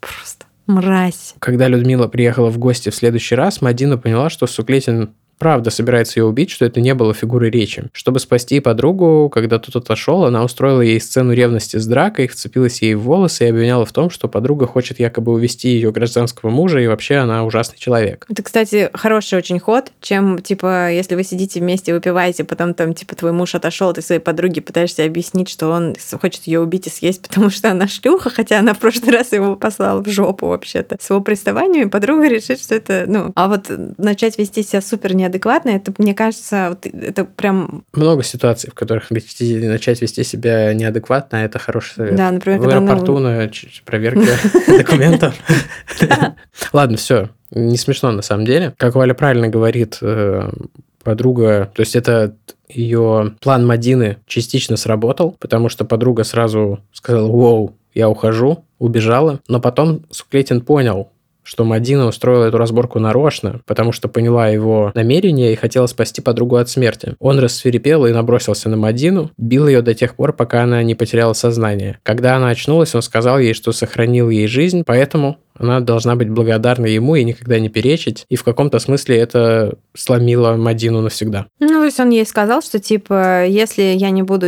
Просто мразь. Когда Людмила приехала в гости в следующий раз, Мадина поняла, что Суклетин правда собирается ее убить, что это не было фигурой речи. Чтобы спасти подругу, когда тот отошел, она устроила ей сцену ревности с дракой, вцепилась ей в волосы и обвиняла в том, что подруга хочет якобы увести ее гражданского мужа, и вообще она ужасный человек. Это, кстати, хороший очень ход, чем, типа, если вы сидите вместе, выпиваете, потом там, типа, твой муж отошел, ты своей подруге пытаешься объяснить, что он хочет ее убить и съесть, [LAUGHS] потому что она шлюха, хотя она в прошлый раз его послала в жопу вообще-то. С его приставаниями подруга решит, что это, ну... А вот начать вести себя супер неадекватно, это, мне кажется, вот это прям... Много ситуаций, в которых вести- начать вести себя неадекватно, это хороший совет. Да, например, в аэропорту на ч- проверке [LAUGHS] документов. Ладно, все. Не смешно на самом деле. Как Валя правильно говорит, э, подруга, то есть это ее план Мадины частично сработал, потому что подруга сразу сказала, вау, я ухожу, убежала. Но потом Суклетин понял, что Мадина устроила эту разборку нарочно, потому что поняла его намерение и хотела спасти подругу от смерти. Он рассверепел и набросился на Мадину, бил ее до тех пор, пока она не потеряла сознание. Когда она очнулась, он сказал ей, что сохранил ей жизнь, поэтому она должна быть благодарна ему и никогда не перечить. И в каком-то смысле это сломило Мадину навсегда. Ну, то есть он ей сказал, что, типа, если я не буду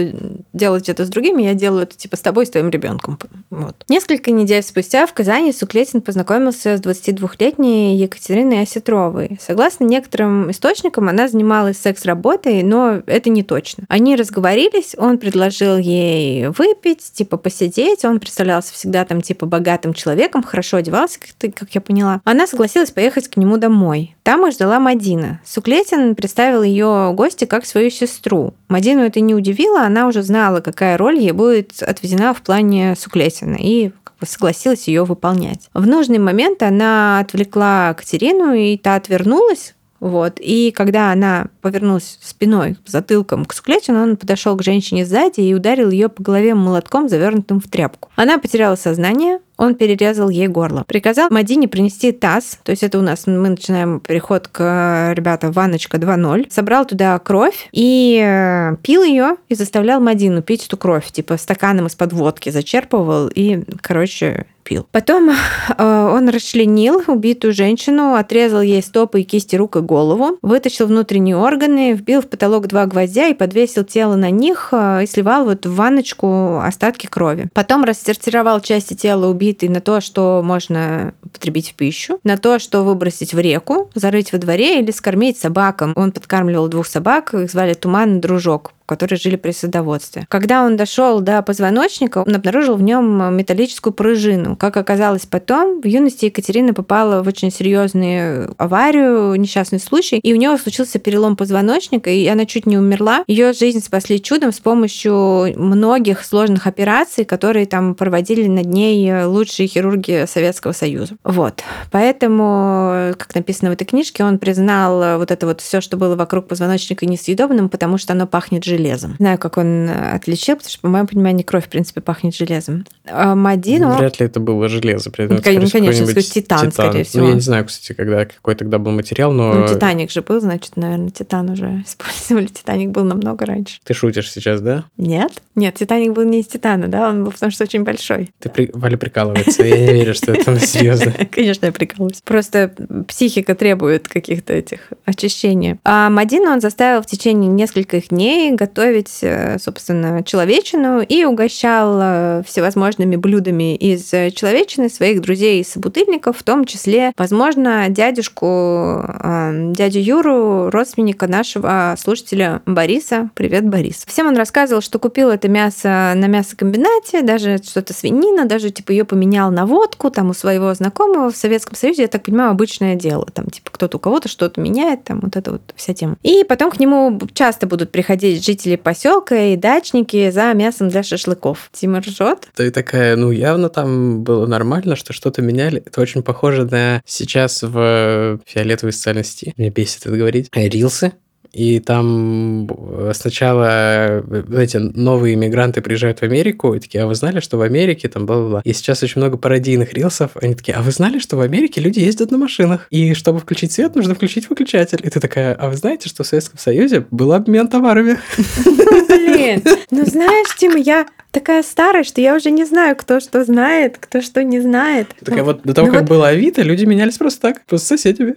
делать это с другими, я делаю это, типа, с тобой, с твоим ребенком. Вот. Несколько недель спустя в Казани Суклетин познакомился с 22-летней Екатериной Осетровой. Согласно некоторым источникам, она занималась секс-работой, но это не точно. Они разговорились, он предложил ей выпить, типа, посидеть. Он представлялся всегда там, типа, богатым человеком, хорошо одевался, как, ты- как я поняла. Она согласилась поехать к нему домой. Там их ждала Мадина. Суклетин представил ее гости как свою сестру. Мадину это не удивило, она уже знала, какая роль ей будет отведена в плане Суклетина, и как согласилась ее выполнять. В нужный момент она отвлекла Катерину, и та отвернулась, вот. И когда она повернулась спиной, затылком к Суклетину, он подошел к женщине сзади и ударил ее по голове молотком, завернутым в тряпку. Она потеряла сознание, он перерезал ей горло. Приказал Мадине принести таз, то есть это у нас мы начинаем переход к, ребята, ванночка 2.0. Собрал туда кровь и э, пил ее и заставлял Мадину пить эту кровь, типа стаканом из-под водки зачерпывал и, короче, пил. Потом э, он расчленил убитую женщину, отрезал ей стопы и кисти рук и голову, вытащил внутренние органы, вбил в потолок два гвоздя и подвесил тело на них э, и сливал вот в ванночку остатки крови. Потом рассортировал части тела убитой на то, что можно употребить в пищу, на то, что выбросить в реку, зарыть во дворе или скормить собакам. Он подкармливал двух собак, их звали Туман и Дружок которые жили при садоводстве. Когда он дошел до позвоночника, он обнаружил в нем металлическую пружину. Как оказалось потом, в юности Екатерина попала в очень серьезную аварию, несчастный случай, и у нее случился перелом позвоночника, и она чуть не умерла. Ее жизнь спасли чудом с помощью многих сложных операций, которые там проводили над ней лучшие хирурги Советского Союза. Вот. Поэтому, как написано в этой книжке, он признал вот это вот все, что было вокруг позвоночника несъедобным, потому что оно пахнет железом. Знаю, как он отличил, потому что, по моему пониманию, кровь, в принципе, пахнет железом. А Мадин. Вряд ли это было железо. При этом, Ну, конечно, скорее скорее, титан, скорее всего. Ну, я не знаю, кстати, когда, какой тогда был материал, но... Ну, Титаник же был, значит, наверное, Титан уже [LAUGHS] использовали. Титаник был намного раньше. Ты шутишь сейчас, да? Нет? Нет, Титаник был не из Титана, да? Он был потому что очень большой. Ты при... Валя прикалывается. Я не [LAUGHS] верю, что это серьезно. [LAUGHS] Конечно, я прикалываюсь. Просто психика требует каких-то этих очищений. А Мадина он заставил в течение нескольких дней готовить, э, собственно, человечину и угощал э, всевозможными блюдами из человечины своих друзей и собутыльников, в том числе, возможно, дядюшку, э, дядю Юру, родственника нашего слушателя Бориса. Привет, Борис. Всем он рассказывал, что купил это мясо на мясокомбинате, даже что-то свинина, даже типа ее поменял на водку там у своего знакомого в Советском Союзе, я так понимаю, обычное дело. Там типа кто-то у кого-то что-то меняет, там вот это вот вся тема. И потом к нему часто будут приходить жители поселка и дачники за мясом для шашлыков. Тима ржет. Ты такая, ну, явно там было нормально, что что-то меняли. Это очень похоже на сейчас в фиолетовой социальной сети. Мне бесит это говорить. Рилсы, и там сначала, знаете, новые иммигранты приезжают в Америку, и такие, а вы знали, что в Америке там бла-бла-бла. И сейчас очень много пародийных рилсов, они такие, а вы знали, что в Америке люди ездят на машинах, и чтобы включить свет, нужно включить выключатель. И ты такая, а вы знаете, что в Советском Союзе был обмен товарами? Блин, ну знаешь, Тима, я такая старая, что я уже не знаю, кто что знает, кто что не знает. Такая вот до того, Ну как было Авито, люди менялись просто так, просто с соседями.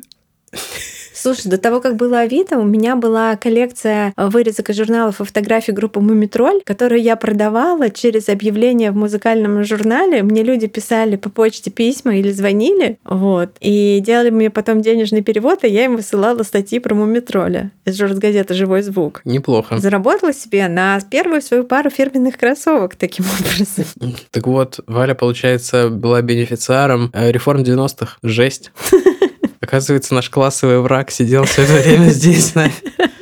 Слушай, до того, как было Авито, у меня была коллекция вырезок из журналов и фотографий группы «Мумитроль», которую я продавала через объявление в музыкальном журнале. Мне люди писали по почте письма или звонили, вот, и делали мне потом денежный перевод, и я им высылала статьи про «Мумитроля» из журнал-газеты «Живой звук». Неплохо. Заработала себе на первую свою пару фирменных кроссовок таким образом. Так вот, Валя, получается, была бенефициаром э, реформ 90-х. Жесть. [LAUGHS] Оказывается, наш классовый враг сидел все это время здесь.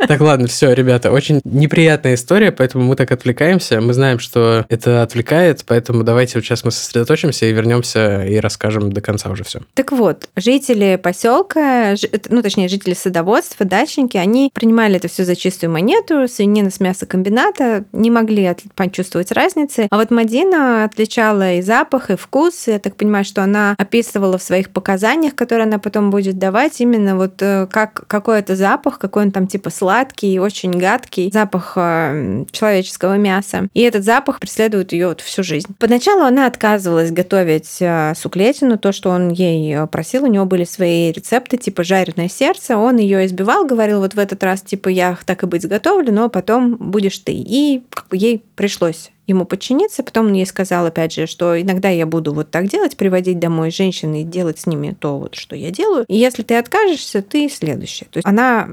Так, ладно, все, ребята, очень неприятная история, поэтому мы так отвлекаемся. Мы знаем, что это отвлекает, поэтому давайте сейчас мы сосредоточимся и вернемся и расскажем до конца уже все. Так вот, жители поселка, жи- ну точнее жители садоводства, дачники, они принимали это все за чистую монету, свинина с мясокомбината, не могли почувствовать разницы. А вот Мадина отличала и запах, и вкус. Я так понимаю, что она описывала в своих показаниях, которые она потом будет давать, именно вот э, как, какой это запах, какой он там типа сладкий, очень гадкий, запах э, человеческого мяса. И этот запах преследует ее вот всю жизнь. Поначалу она отказывалась готовить э, суклетину, то, что он ей э, просил, у него были свои рецепты, типа жареное сердце, он ее избивал, говорил, вот в этот раз, типа, я так и быть сготовлю, но потом будешь ты. И ей пришлось ему подчиниться. Потом он ей сказал, опять же, что иногда я буду вот так делать, приводить домой женщин и делать с ними то, вот, что я делаю. И если ты откажешься, ты следующая. То есть она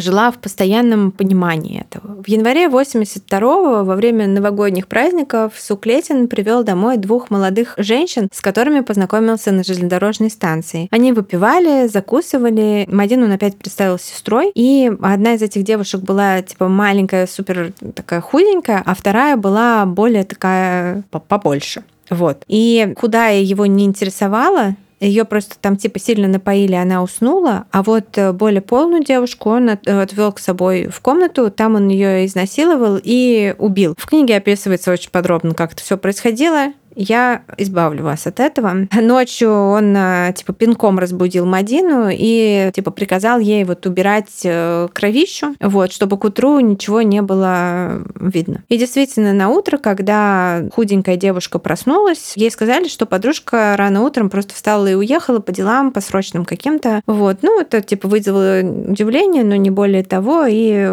жила в постоянном понимании этого. В январе 82-го, во время новогодних праздников, Суклетин привел домой двух молодых женщин, с которыми познакомился на железнодорожной станции. Они выпивали, закусывали. Мадину он опять представил сестрой. И одна из этих девушек была типа маленькая, супер такая худенькая, а вторая была более такая по- побольше. Вот. И куда его не интересовало, ее просто там типа сильно напоили, она уснула, а вот э, более полную девушку он от- отвел к собой в комнату, там он ее изнасиловал и убил. В книге описывается очень подробно, как это все происходило. Я избавлю вас от этого. [LAUGHS] Ночью он э, типа пинком разбудил Мадину и типа приказал ей вот убирать э, кровищу, вот, чтобы к утру ничего не было видно. И действительно, на утро, когда худенькая девушка проснулась, ей сказали, что подружка рано утром просто встала и уехала по делам, по срочным каким-то. Вот, ну, это типа вызвало удивление, но не более того, и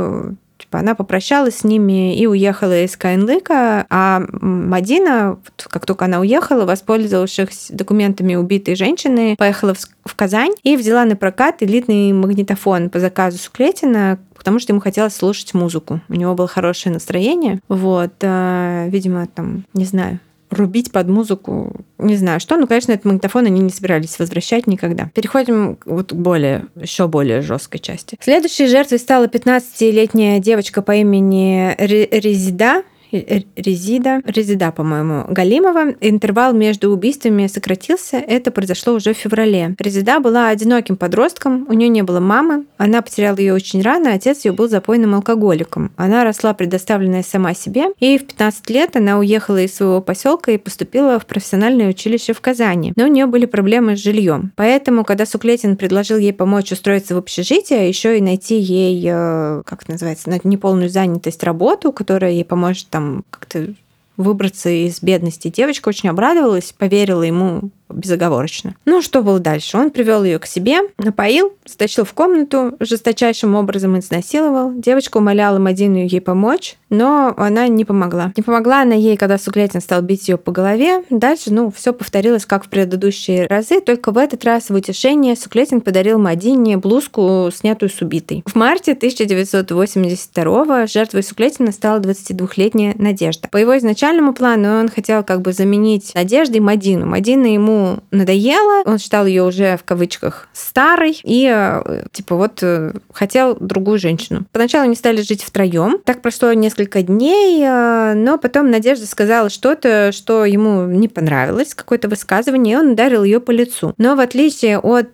Типа она попрощалась с ними и уехала из Каинлыка, а Мадина, как только она уехала, воспользовавшись документами убитой женщины, поехала в, в Казань и взяла на прокат элитный магнитофон по заказу Суклетина, потому что ему хотелось слушать музыку. У него было хорошее настроение. Вот, э, видимо, там, не знаю, рубить под музыку, не знаю что, но, конечно, этот магнитофон они не собирались возвращать никогда. Переходим вот к более, еще более жесткой части. Следующей жертвой стала 15-летняя девочка по имени Резида, Резида, Резида, по-моему, Галимова. Интервал между убийствами сократился. Это произошло уже в феврале. Резида была одиноким подростком, у нее не было мамы. Она потеряла ее очень рано, отец ее был запойным алкоголиком. Она росла предоставленная сама себе, и в 15 лет она уехала из своего поселка и поступила в профессиональное училище в Казани. Но у нее были проблемы с жильем. Поэтому, когда Суклетин предложил ей помочь устроиться в общежитие, еще и найти ей, э, как называется, неполную занятость, работу, которая ей поможет там как-то выбраться из бедности. Девочка очень обрадовалась, поверила ему безоговорочно. Ну, что было дальше? Он привел ее к себе, напоил, стащил в комнату, жесточайшим образом изнасиловал. Девочка умоляла Мадину ей помочь, но она не помогла. Не помогла она ей, когда Суглетин стал бить ее по голове. Дальше, ну, все повторилось, как в предыдущие разы, только в этот раз в утешение Суглетин подарил Мадине блузку, снятую с убитой. В марте 1982 жертвой Суглетина стала 22-летняя Надежда. По его изначальному плану он хотел как бы заменить Надеждой Мадину. Мадина ему надоело, он считал ее уже в кавычках старой и э, типа вот э, хотел другую женщину. Поначалу они стали жить втроем. Так прошло несколько дней, э, но потом Надежда сказала что-то, что ему не понравилось, какое-то высказывание, и он ударил ее по лицу. Но в отличие от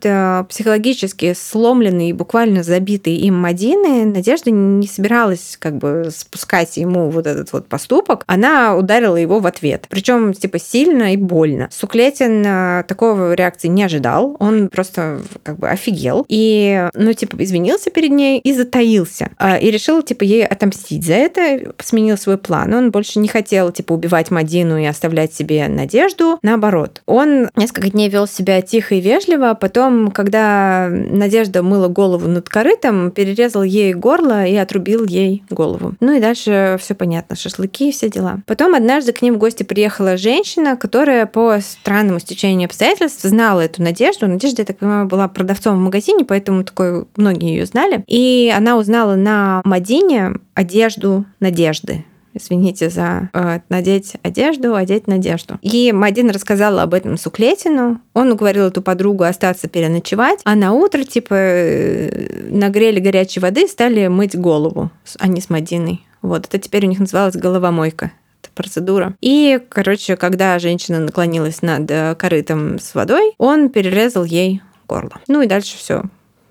психологически сломленной и буквально забитой им Мадины, Надежда не собиралась как бы спускать ему вот этот вот поступок. Она ударила его в ответ. Причем типа сильно и больно. Суклетин такого реакции не ожидал. Он просто как бы офигел. И, ну, типа, извинился перед ней и затаился. А, и решил, типа, ей отомстить за это. Сменил свой план. Он больше не хотел, типа, убивать Мадину и оставлять себе надежду. Наоборот. Он несколько дней вел себя тихо и вежливо. А потом, когда Надежда мыла голову над корытом, перерезал ей горло и отрубил ей голову. Ну и дальше все понятно. Шашлыки и все дела. Потом однажды к ним в гости приехала женщина, которая по странному стечению стечение обстоятельств знала эту Надежду. Надежда, я так понимаю, была продавцом в магазине, поэтому такой многие ее знали. И она узнала на Мадине одежду Надежды извините за э, надеть одежду, одеть надежду. И Мадин рассказала об этом Суклетину. Он уговорил эту подругу остаться переночевать, а на утро типа э, нагрели горячей воды стали мыть голову, они с Мадиной. Вот, это теперь у них называлась головомойка процедура. И, короче, когда женщина наклонилась над э, корытом с водой, он перерезал ей горло. Ну и дальше все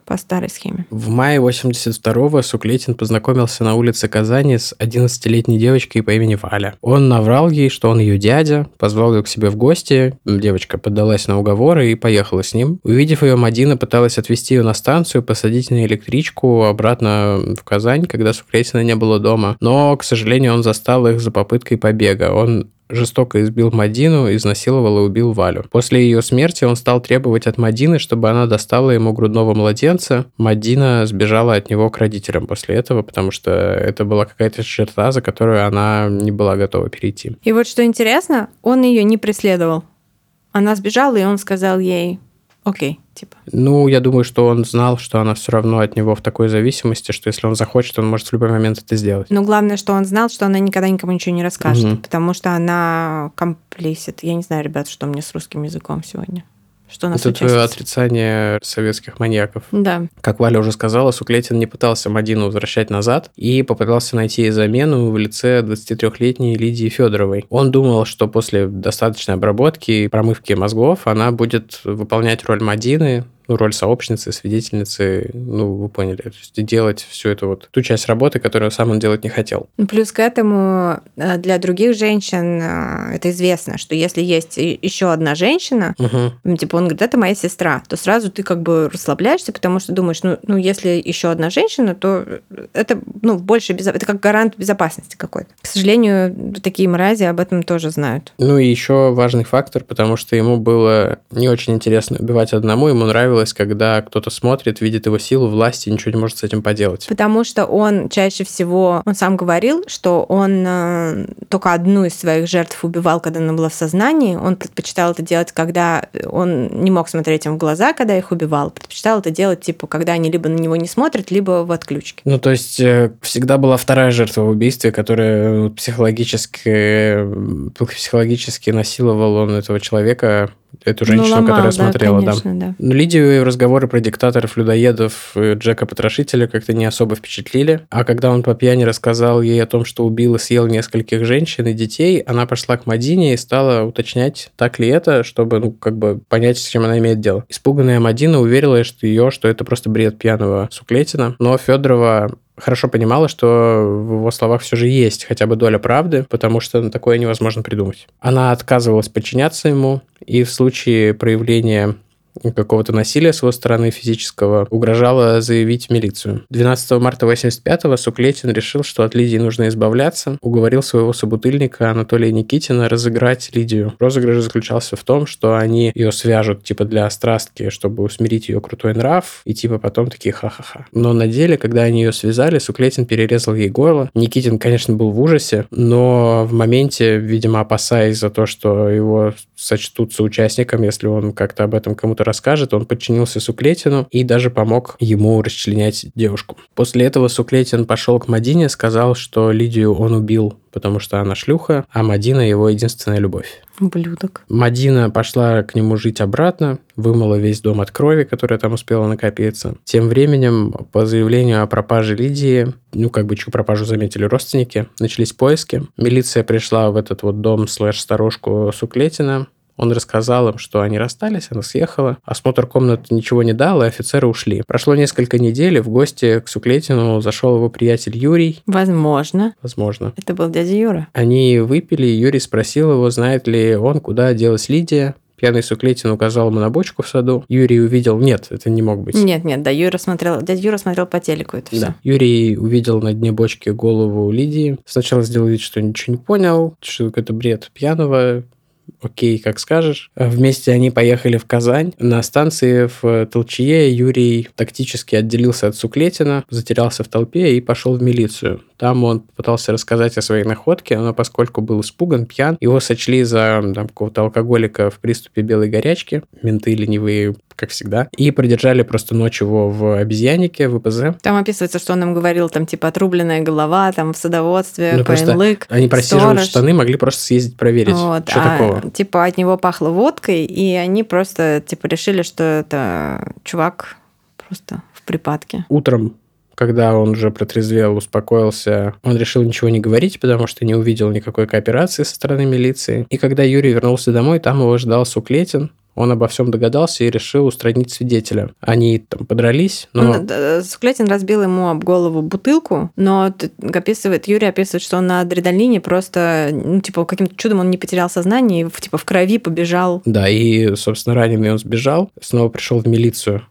по старой схеме. В мае 82-го Суклетин познакомился на улице Казани с 11-летней девочкой по имени Валя. Он наврал ей, что он ее дядя, позвал ее к себе в гости. Девочка поддалась на уговоры и поехала с ним. Увидев ее, Мадина пыталась отвезти ее на станцию, посадить на электричку обратно в Казань, когда Суклетина не было дома. Но, к сожалению, он застал их за попыткой побега. Он жестоко избил Мадину, изнасиловал и убил Валю. После ее смерти он стал требовать от Мадины, чтобы она достала ему грудного младенца. Мадина сбежала от него к родителям после этого, потому что это была какая-то черта, за которую она не была готова перейти. И вот что интересно, он ее не преследовал. Она сбежала, и он сказал ей, окей, типа. Ну, я думаю, что он знал, что она все равно от него в такой зависимости, что если он захочет, он может в любой момент это сделать. Но главное, что он знал, что она никогда никому ничего не расскажет, угу. потому что она комплисит. Я не знаю, ребят, что мне с русским языком сегодня что нас Это твое отрицание советских маньяков. Да. Как Валя уже сказала, Суклетин не пытался Мадину возвращать назад и попытался найти замену в лице 23-летней Лидии Федоровой. Он думал, что после достаточной обработки и промывки мозгов она будет выполнять роль Мадины, ну, роль сообщницы, свидетельницы, ну, вы поняли, то есть делать всю эту вот ту часть работы, которую сам он делать не хотел. Ну, плюс к этому э, для других женщин э, это известно, что если есть еще одна женщина, угу. типа он говорит, это моя сестра, то сразу ты как бы расслабляешься, потому что думаешь, ну, ну если еще одна женщина, то это ну, больше безо... это как гарант безопасности какой-то. К сожалению, такие мрази об этом тоже знают. Ну и еще важный фактор, потому что ему было не очень интересно убивать одному, ему нравилось нравилось, когда кто-то смотрит, видит его силу, власть и ничего не может с этим поделать. Потому что он чаще всего, он сам говорил, что он э, только одну из своих жертв убивал, когда она была в сознании. Он предпочитал это делать, когда он не мог смотреть им в глаза, когда их убивал. Предпочитал это делать, типа, когда они либо на него не смотрят, либо в отключке. Ну, то есть э, всегда была вторая жертва в убийстве, которая психологически, э, психологически насиловал он этого человека эту женщину, ну, ломал, которая да, смотрела, конечно, да. Но Лидию разговоры про диктаторов, людоедов, Джека Потрошителя как-то не особо впечатлили. А когда он по пьяни рассказал ей о том, что убил и съел нескольких женщин и детей, она пошла к Мадине и стала уточнять, так ли это, чтобы, ну, как бы понять, с чем она имеет дело. Испуганная Мадина уверила что ее, что это просто бред пьяного Суклетина. Но Федорова хорошо понимала, что в его словах все же есть хотя бы доля правды, потому что такое невозможно придумать. Она отказывалась подчиняться ему, и в случае проявления какого-то насилия с его стороны физического, угрожала заявить в милицию. 12 марта 85-го Суклетин решил, что от Лидии нужно избавляться, уговорил своего собутыльника Анатолия Никитина разыграть Лидию. Розыгрыш заключался в том, что они ее свяжут типа для острастки, чтобы усмирить ее крутой нрав, и типа потом такие ха-ха-ха. Но на деле, когда они ее связали, Суклетин перерезал ей горло. Никитин, конечно, был в ужасе, но в моменте, видимо, опасаясь за то, что его сочтут соучастником, если он как-то об этом кому-то расскажет, он подчинился Суклетину и даже помог ему расчленять девушку. После этого Суклетин пошел к Мадине, сказал, что Лидию он убил, потому что она шлюха, а Мадина его единственная любовь. Ублюдок. Мадина пошла к нему жить обратно, вымыла весь дом от крови, которая там успела накопиться. Тем временем, по заявлению о пропаже Лидии, ну, как бы чью пропажу заметили родственники, начались поиски. Милиция пришла в этот вот дом слэш-сторожку Суклетина, он рассказал им, что они расстались, она съехала. Осмотр комнаты ничего не дал, и офицеры ушли. Прошло несколько недель, и в гости к Суклетину зашел его приятель Юрий. Возможно. Возможно. Это был дядя Юра. Они выпили, и Юрий спросил его, знает ли он, куда делась Лидия. Пьяный Суклетин указал ему на бочку в саду. Юрий увидел... Нет, это не мог быть. Нет, нет, да, Юра смотрел... Дядя Юра смотрел по телеку это все. Да. Юрий увидел на дне бочки голову Лидии. Сначала сделал вид, что ничего не понял, что это бред пьяного окей, как скажешь. Вместе они поехали в Казань. На станции в Толчье Юрий тактически отделился от Суклетина, затерялся в толпе и пошел в милицию. Там он пытался рассказать о своей находке, но поскольку был испуган, пьян, его сочли за там, какого-то алкоголика в приступе белой горячки. Менты ленивые, как всегда. И продержали просто ночь его в обезьяннике, в ИПЗ. Там описывается, что он им говорил, там, типа, отрубленная голова, там, в садоводстве, Ну, ПНЛык, Они просиживают сторож. штаны, могли просто съездить проверить. Вот, что а, такого? Типа от него пахло водкой, и они просто типа решили, что это чувак просто в припадке. Утром когда он уже протрезвел, успокоился, он решил ничего не говорить, потому что не увидел никакой кооперации со стороны милиции. И когда Юрий вернулся домой, там его ждал Суклетин, он обо всем догадался и решил устранить свидетеля. Они там подрались, но... Э, Суклятин разбил ему об голову бутылку, но описывает, Юрий описывает, что он на адреналине просто, ну, типа, каким-то чудом он не потерял сознание и, типа, в крови побежал. Да, и, собственно, раненый он сбежал, снова пришел в милицию,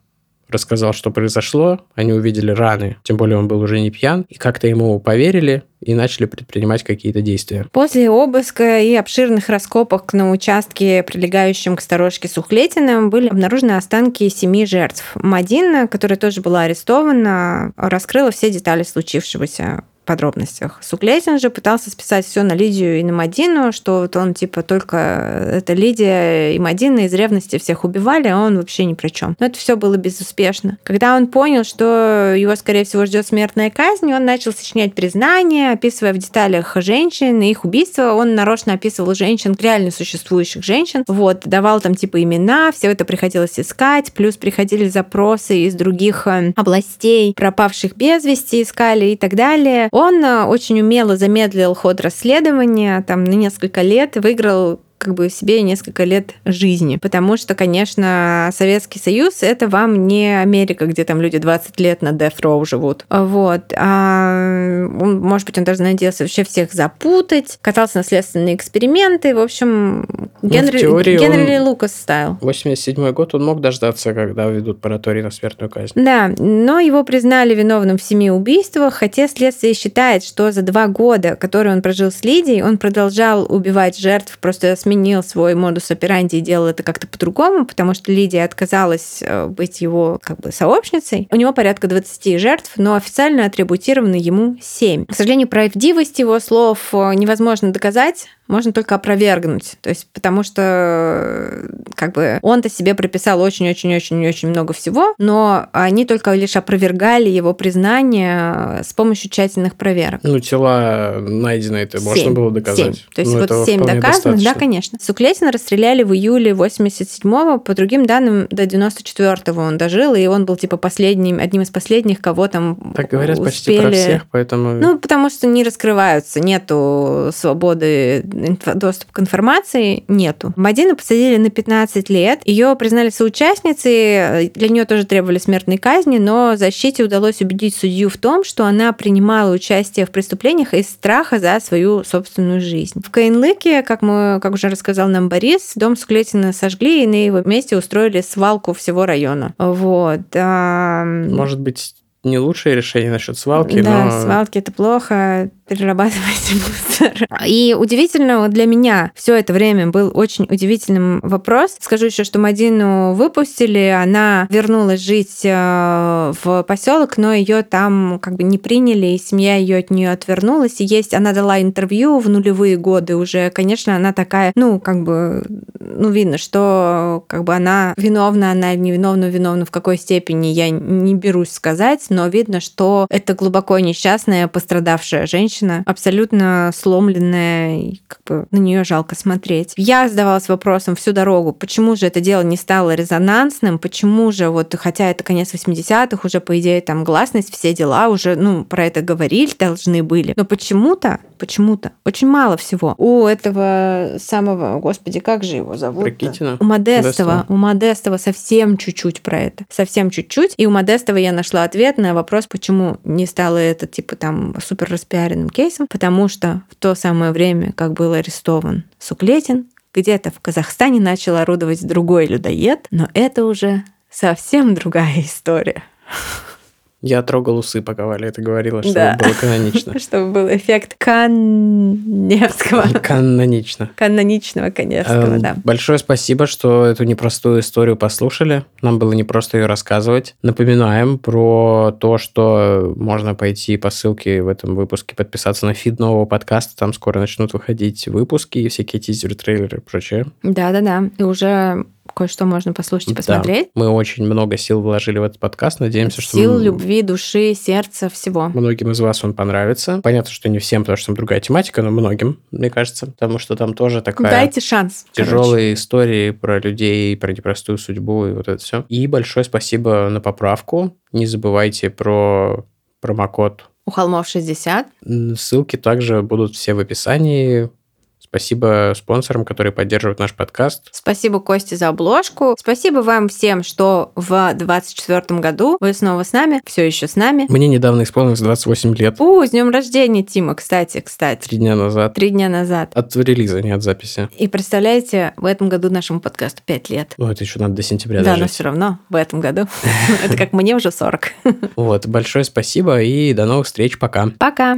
рассказал, что произошло, они увидели раны, тем более он был уже не пьян, и как-то ему поверили и начали предпринимать какие-то действия. После обыска и обширных раскопок на участке, прилегающем к сторожке Сухлетина, были обнаружены останки семи жертв. Мадина, которая тоже была арестована, раскрыла все детали случившегося подробностях. Суклетин же пытался списать все на Лидию и на Мадину, что вот он типа только это Лидия и Мадина из ревности всех убивали, а он вообще ни при чем. Но это все было безуспешно. Когда он понял, что его, скорее всего, ждет смертная казнь, он начал сочинять признания, описывая в деталях женщин и их убийства. Он нарочно описывал женщин, реально существующих женщин. Вот, давал там типа имена, все это приходилось искать, плюс приходили запросы из других э, областей, пропавших без вести искали и так далее. Он э, очень умело замедлил ход расследования, там на несколько лет выиграл как бы себе несколько лет жизни. Потому что, конечно, Советский Союз — это вам не Америка, где там люди 20 лет на death row живут. Вот. А он, может быть, он даже надеялся вообще всех запутать, катался на следственные эксперименты. В общем, Ну, в Генри, Генри он- Лукас стайл. 87 год он мог дождаться, когда ведут мораторий на смертную казнь. Да, но его признали виновным в семи убийствах, хотя следствие считает, что за два года, которые он прожил с Лидией, он продолжал убивать жертв, просто смерть сменил свой модус операнди и делал это как-то по-другому, потому что Лидия отказалась э, быть его как бы сообщницей. У него порядка 20 жертв, но официально атрибутировано ему 7. К сожалению, правдивость его слов э, невозможно доказать, можно только опровергнуть. То есть, потому что как бы он-то себе прописал очень-очень-очень-очень много всего, но они только лишь опровергали его признание с помощью тщательных проверок. Ну, тела найдены, это Семь. можно было доказать. Семь. То есть Ну, вот этого семь вполне доказанных, да, достаточно. конечно. Суклетина расстреляли в июле 87-го, по другим данным, до 94-го он дожил, и он был типа последним, одним из последних, кого там Так говорят успели... почти про всех, поэтому... Ну, потому что не раскрываются, нету свободы доступа к информации, нету. Мадину посадили на 15 лет, ее признали соучастницей, для нее тоже требовали смертной казни, но защите удалось убедить судью в том, что она принимала участие в преступлениях из страха за свою собственную жизнь. В Каинлыке, как, мы, как уже рассказал нам Борис, дом Суклетина сожгли и на его месте устроили свалку всего района. Вот. Может быть, не лучшее решение насчет свалки, да, но... свалки это плохо, перерабатывайте [LAUGHS] мусор. И удивительно вот для меня все это время был очень удивительным вопрос. Скажу еще, что Мадину выпустили, она вернулась жить э, в поселок, но ее там как бы не приняли, и семья ее от нее отвернулась. И есть, она дала интервью в нулевые годы уже. Конечно, она такая, ну, как бы, ну, видно, что как бы она виновна, она невиновна, виновна в какой степени, я не берусь сказать, но видно, что это глубоко несчастная, пострадавшая женщина, абсолютно сломленная, и как бы на нее жалко смотреть. Я задавалась вопросом всю дорогу, почему же это дело не стало резонансным, почему же вот, хотя это конец 80-х, уже, по идее, там гласность, все дела уже, ну, про это говорили, должны были, но почему-то, почему-то очень мало всего. У этого самого, господи, как же его зовут? Ракитина? У Модестова. Модестова. У Модестова совсем чуть-чуть про это. Совсем чуть-чуть. И у Модестова я нашла ответ на вопрос, почему не стало это, типа, там, супер распиаренным кейсом. Потому что в то самое время, как был арестован Суклетин, где-то в Казахстане начал орудовать другой людоед, но это уже совсем другая [LAUGHS] история. Я трогал усы, пока Валя это говорила, чтобы Да. было канонично. [LAUGHS] Чтобы был эффект Каневского. [LAUGHS] Канонично. Каноничного Каневского, Эм, да. Большое спасибо, что эту непростую историю послушали. Нам было непросто ее рассказывать. Напоминаем про то, что можно пойти по ссылке в этом выпуске подписаться на фид нового подкаста. Там скоро начнут выходить выпуски и всякие тизеры, трейлеры и прочее. Да-да-да. И уже кое-что можно послушать и Да. посмотреть. Мы очень много сил вложили в этот подкаст. Надеемся, что Сил, любви, души, сердца, всего. Многим из вас он понравится. Понятно, что не всем, потому что там другая тематика, но многим, мне кажется, потому что там тоже такая Дайте шанс. короче. тяжелые истории про людей, про непростую судьбу и вот это все. И большое спасибо на поправку. Не забывайте про промокод. У холмов 60. М, Ссылки также будут все в описании. Спасибо спонсорам, которые поддерживают наш подкаст. Спасибо, Косте, за обложку. Спасибо вам всем, что в 2024 году вы снова с нами, все еще с нами. Мне недавно исполнилось 28 лет. У, с днем рождения, Тима, кстати, кстати. Три дня назад. Три дня назад. От релиза, не от записи. И представляете, в этом году нашему подкасту 5 лет. Ну, это еще надо до сентября Да, но дожить. все равно в этом году. [LAUGHS] Это как мне уже 40. Вот, большое спасибо и до новых встреч. Пока. Пока.